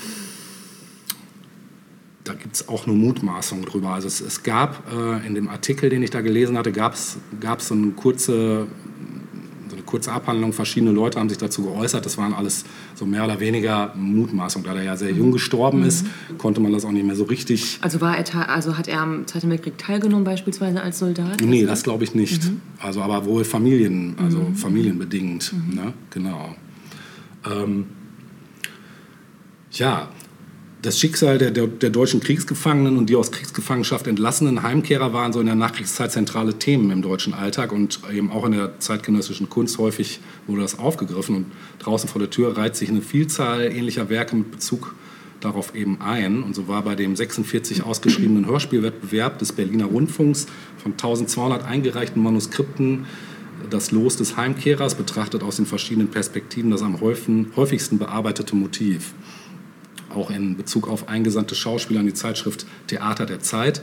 Speaker 2: Da gibt es auch eine Mutmaßung drüber. Also es, es gab äh, in dem Artikel, den ich da gelesen hatte, gab es so eine kurze kurze Abhandlung, verschiedene Leute haben sich dazu geäußert. Das waren alles so mehr oder weniger Mutmaßungen. Da er ja sehr jung gestorben mhm. ist, konnte man das auch nicht mehr so richtig.
Speaker 1: Also, war er, also hat er am Zweiten Weltkrieg teilgenommen, beispielsweise als Soldat?
Speaker 2: Nee, das glaube ich nicht. Mhm. Also, aber wohl Familien, also mhm. familienbedingt. Mhm. Ne? Genau. Ähm, ja, das Schicksal der, der, der, deutschen Kriegsgefangenen und die aus Kriegsgefangenschaft entlassenen Heimkehrer waren so in der Nachkriegszeit zentrale Themen im deutschen Alltag und eben auch in der zeitgenössischen Kunst häufig wurde das aufgegriffen. Und draußen vor der Tür reiht sich eine Vielzahl ähnlicher Werke mit Bezug darauf eben ein. Und so war bei dem 46 ausgeschriebenen Hörspielwettbewerb des Berliner Rundfunks von 1200 eingereichten Manuskripten das Los des Heimkehrers betrachtet aus den verschiedenen Perspektiven das am häufigsten bearbeitete Motiv auch in Bezug auf eingesandte Schauspieler in die Zeitschrift Theater der Zeit.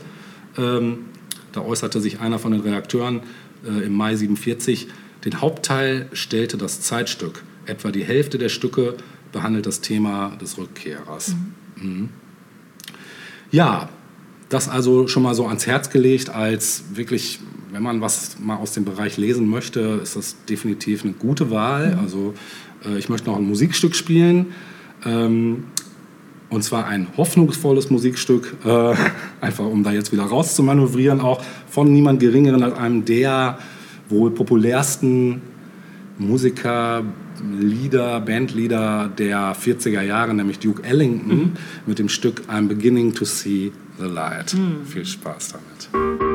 Speaker 2: Ähm, da äußerte sich einer von den Redakteuren äh, im Mai 47, den Hauptteil stellte das Zeitstück. Etwa die Hälfte der Stücke behandelt das Thema des Rückkehrers. Mhm. Mhm. Ja, das also schon mal so ans Herz gelegt als wirklich, wenn man was mal aus dem Bereich lesen möchte, ist das definitiv eine gute Wahl. Mhm. Also äh, ich möchte noch ein Musikstück spielen. Ähm,
Speaker 6: Und zwar ein hoffnungsvolles Musikstück, äh, [LAUGHS] einfach um da jetzt wieder rauszumanövrieren, auch von niemand Geringeren als einem der wohl populärsten Musiker, Lieder, Bandleader der 40er Jahre, nämlich Duke Ellington, mit dem Stück I'm Beginning to See the Light. Viel Spaß damit.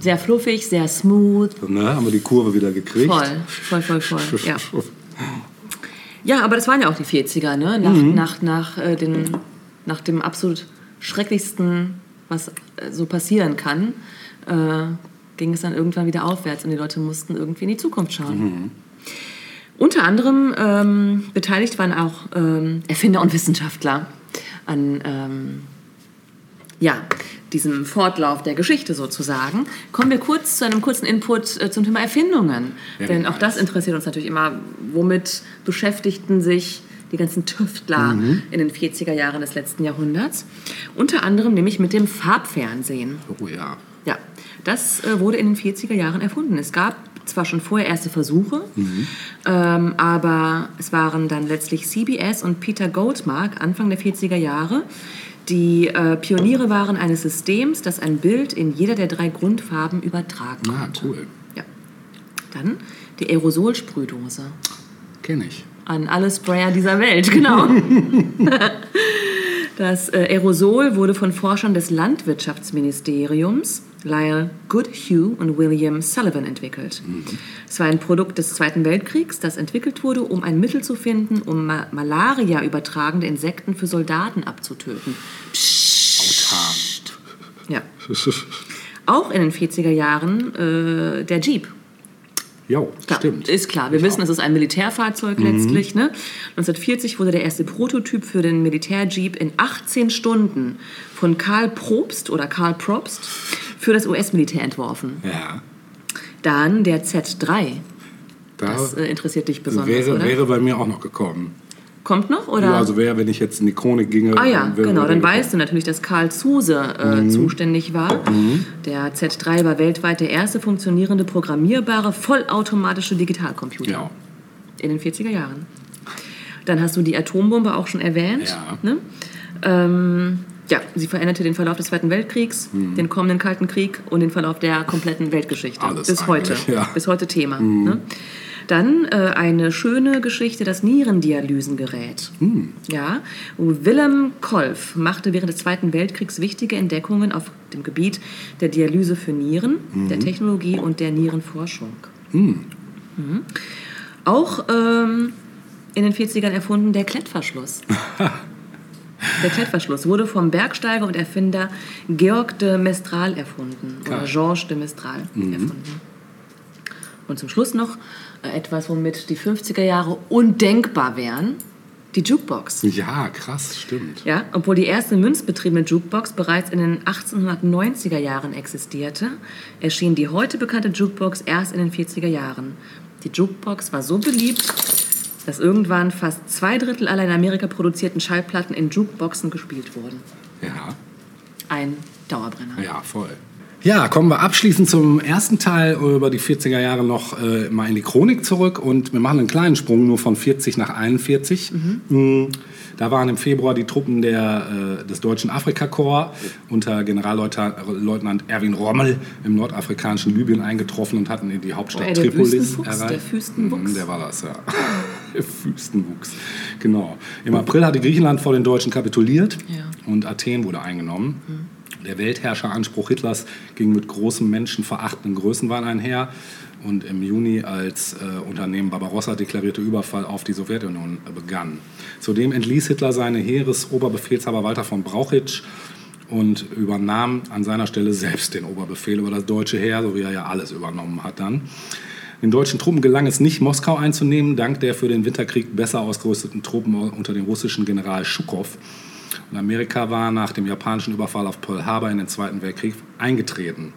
Speaker 1: Sehr fluffig, sehr smooth.
Speaker 6: Ne, haben wir die Kurve wieder gekriegt.
Speaker 1: Voll, voll, voll, voll. Ja. [LAUGHS] ja, aber das waren ja auch die 40er, ne? Nach,
Speaker 6: Mhm.
Speaker 1: nach, nach, äh, den, nach dem absolut schrecklichsten, was äh, so passieren kann, äh, ging es dann irgendwann wieder aufwärts und die Leute mussten irgendwie in die Zukunft schauen.
Speaker 6: Mhm.
Speaker 1: Unter anderem ähm, beteiligt waren auch ähm, Erfinder und Wissenschaftler an ähm, ja, diesem Fortlauf der Geschichte sozusagen. Kommen wir kurz zu einem kurzen Input äh, zum Thema Erfindungen.
Speaker 6: Ja,
Speaker 1: Denn auch
Speaker 6: nice.
Speaker 1: das interessiert uns natürlich immer. Womit beschäftigten sich die ganzen Tüftler in den 40er Jahren des letzten Jahrhunderts? Unter anderem nämlich mit dem Farbfernsehen.
Speaker 6: Oh ja.
Speaker 1: Ja, das äh, wurde in den 40er Jahren erfunden. Es gab zwar schon vorher erste Versuche, ähm, aber es waren dann letztlich CBS und Peter Goldmark Anfang der 40er Jahre, die äh, Pioniere waren eines Systems, das ein Bild in jeder der drei Grundfarben übertragen
Speaker 6: Ah,
Speaker 1: konnte.
Speaker 6: cool.
Speaker 1: Ja. Dann die Aerosolsprühdose
Speaker 6: Kenne ich.
Speaker 1: an alle Sprayer dieser Welt, [LAUGHS] genau. [LAUGHS] Das äh, Aerosol wurde von Forschern des Landwirtschaftsministeriums Lyle Goodhue und William Sullivan entwickelt. Es war ein Produkt des Zweiten Weltkriegs, das entwickelt wurde, um ein Mittel zu finden, um Ma Malaria übertragende Insekten für Soldaten abzutöten.
Speaker 6: Autan.
Speaker 1: Ja. [LAUGHS] auch in den 40er Jahren äh, der Jeep. Klar,
Speaker 2: stimmt.
Speaker 1: Ist klar. Wir wissen, es ist ein Militärfahrzeug letztlich. Ne? 1940 wurde der erste Prototyp für den Militärjeep in 18 Stunden von Karl Probst oder Karl Probst für das US-Militär entworfen.
Speaker 2: Ja.
Speaker 1: Dann der Z3.
Speaker 2: Da
Speaker 1: Das äh, interessiert dich besonders,
Speaker 2: wäre,
Speaker 1: oder?
Speaker 2: wäre bei mir auch noch gekommen.
Speaker 1: Kommt noch? Oder?
Speaker 2: Ja, also wäre, wenn ich jetzt in die Chronik ginge.
Speaker 1: Ah ja,
Speaker 2: wäre
Speaker 1: genau. Dann weißt du natürlich, dass Karl Zuse äh, zuständig war. Der Z3 war weltweit der erste funktionierende programmierbare vollautomatische Digitalcomputer
Speaker 2: Ja.
Speaker 1: in den 40er Jahren. Dann hast du die Atombombe auch schon erwähnt.
Speaker 2: Ja.
Speaker 1: Ne? Ähm, ja, sie veränderte den Verlauf des Zweiten Weltkriegs, den kommenden Kalten Krieg und den Verlauf der kompletten Weltgeschichte.
Speaker 2: Alles
Speaker 1: Bis heute.
Speaker 2: ja.
Speaker 1: Bis heute Thema. Ne? Dann äh, eine schöne Geschichte, das Nierendialysengerät. Ja, Willem Kolff machte während des Zweiten Weltkriegs wichtige Entdeckungen auf dem Gebiet der Dialyse für Nieren, der Technologie und der Nierenforschung. Mhm. Auch ähm, in den 40ern erfunden der Klettverschluss. [LAUGHS] Der Klettverschluss wurde vom Bergsteiger und Erfinder Georg de Mestral erfunden. Oder
Speaker 2: Geil.
Speaker 1: Georges de Mestral erfunden. Und zum Schluss noch äh, etwas, womit die 50er Jahre undenkbar wären. Die Jukebox.
Speaker 2: Ja, krass, stimmt.
Speaker 1: Ja, obwohl die erste münzbetriebene Jukebox bereits in den 1890er Jahren existierte, erschien die heute bekannte Jukebox erst in den 40er Jahren. Die Jukebox war so beliebt, dass irgendwann fast zwei Drittel aller in Amerika produzierten Schallplatten in Jukeboxen gespielt wurden.
Speaker 2: Ja,
Speaker 1: Ein Dauerbrenner.
Speaker 2: ja, voll. Ja, kommen wir abschließend zum ersten Teil über die 40er Jahre noch äh, mal in die Chronik zurück und wir machen einen kleinen Sprung nur von 40 nach 41. Mhm. Da waren im Februar die Truppen der, äh, des Deutschen Afrikakorps unter Generalleutnant Erwin Rommel im nordafrikanischen Libyen eingetroffen und hatten in die Hauptstadt
Speaker 1: Oh, ey, der
Speaker 2: Tripolis erreicht.
Speaker 1: der Füstenwuchs.
Speaker 2: Mhm, der war das, ja. [LAUGHS] [LAUGHS] der Füstenwuchs. Genau. Im April hatte Griechenland vor den Deutschen kapituliert
Speaker 1: Ja.
Speaker 2: und Athen wurde eingenommen. Der Weltherrscheranspruch Hitlers ging mit großem menschenverachtenden Größenwahn einher. Und im Juni, als äh, Unternehmen Barbarossa deklarierte Überfall auf die Sowjetunion äh, begann. Zudem entließ Hitler seine Heeresoberbefehlshaber Walter von Brauchitsch und übernahm an seiner Stelle selbst den Oberbefehl über das deutsche Heer, so wie er ja alles übernommen hat dann. Den deutschen Truppen gelang es nicht, Moskau einzunehmen, dank der für den Winterkrieg besser ausgerüsteten Truppen unter dem russischen General Schukow. Und Amerika war nach dem japanischen Überfall auf Pearl Harbor in den Zweiten Weltkrieg eingetreten.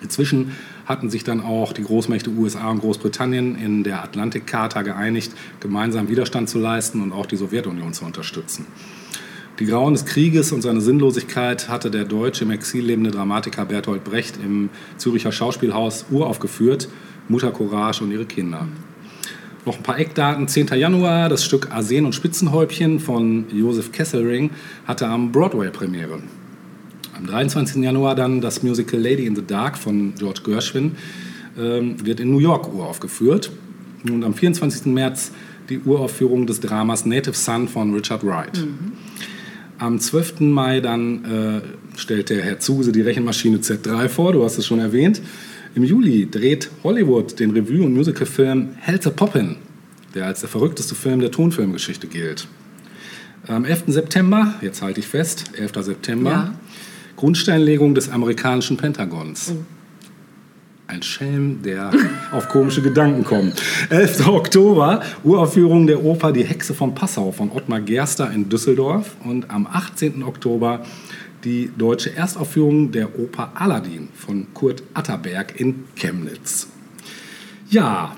Speaker 2: Inzwischen hatten sich dann auch die Großmächte USA und Großbritannien in der Atlantikcharta geeinigt, gemeinsam Widerstand zu leisten und auch die Sowjetunion zu unterstützen. Die Grauen des Krieges und seine Sinnlosigkeit hatte der deutsche im Exil lebende Dramatiker Bertolt Brecht im Züricher Schauspielhaus uraufgeführt, Mutter Courage und ihre Kinder. Noch ein paar Eckdaten. 10. Januar, das Stück Arsen und Spitzenhäubchen von Josef Kesselring hatte am Broadway Premiere. Am 23. Januar dann das Musical Lady in the Dark von George Gershwin ähm, wird in New York uraufgeführt. Und am 24. März die Uraufführung des Dramas Native Son von Richard Wright. Am 12. Mai dann äh, stellt der Herr Zuse die Rechenmaschine Z3 vor, du hast es schon erwähnt. Im Juli dreht Hollywood den Revue- und Musicalfilm Helter Poppin, der als der verrückteste Film der Tonfilmgeschichte gilt. Am 11. September, jetzt halte ich fest, 11. September,
Speaker 1: Ja.
Speaker 2: Grundsteinlegung des amerikanischen Pentagons. Ein Schelm, der auf komische Gedanken kommt. 11. Oktober, Uraufführung der Oper Die Hexe von Passau von Ottmar Gerster in Düsseldorf. Und am 18. Oktober die deutsche Erstaufführung der Oper Aladdin von Kurt Atterberg in Chemnitz. Ja,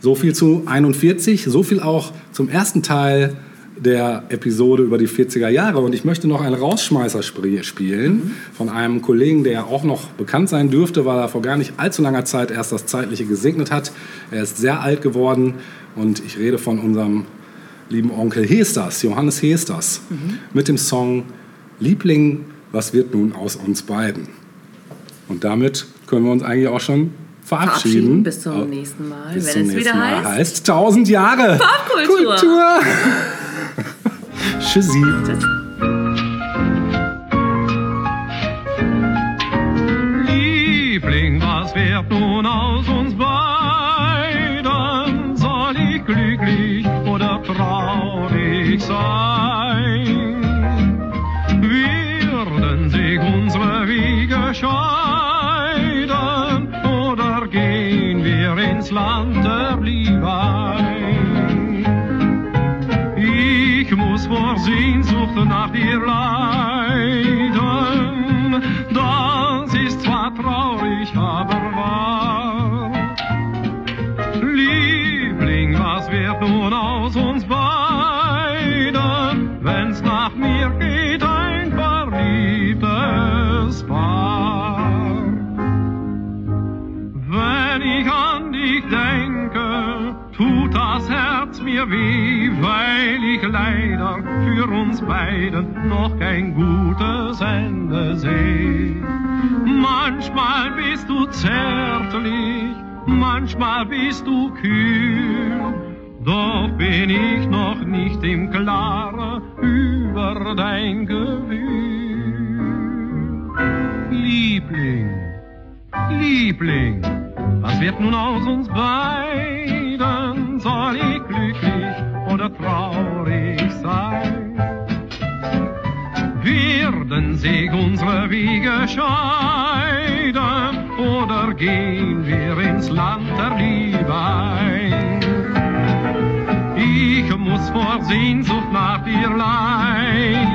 Speaker 2: so viel zu 41, so viel auch zum ersten Teil der Episode über die 40er Jahre. Und ich möchte noch einen Rausschmeißer spielen von einem Kollegen, der auch noch bekannt sein dürfte, weil er vor gar nicht allzu langer Zeit erst das Zeitliche gesegnet hat. Er ist sehr alt geworden und ich rede von unserem lieben Onkel Hesters, Johannes Hesters, mit dem Song Liebling, was wird nun aus uns beiden? Und damit können wir uns eigentlich auch schon verabschieden.
Speaker 1: Verabschieden. Bis zum nächsten Mal,
Speaker 2: Bis
Speaker 1: wenn
Speaker 2: zum
Speaker 1: es
Speaker 2: nächsten
Speaker 1: wieder
Speaker 2: Mal
Speaker 1: heißt.
Speaker 2: heißt 1000 Jahre
Speaker 1: Popkultur.
Speaker 2: Kultur. [LAUGHS] Tschüssi.
Speaker 4: Liebling, was wird nun aus uns beiden?
Speaker 7: Nach dir mir weh, weil ich leider für uns beiden noch kein gutes Ende sehe. Manchmal bist du zärtlich, manchmal bist du kühl, doch bin ich noch nicht im Klaren über dein Gefühl. Liebling, Liebling, was wird nun aus uns beiden? Soll ich glücklich oder traurig sein? Werden sich unsere Wege scheiden oder gehen wir ins Land der Liebe ein? Ich muss vor Sehnsucht nach dir leiden,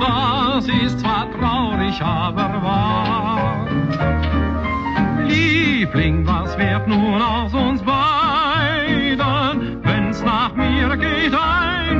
Speaker 7: das ist zwar traurig, aber wahr. Liebling, was wird nun aus uns beiden, nach mir geht ein.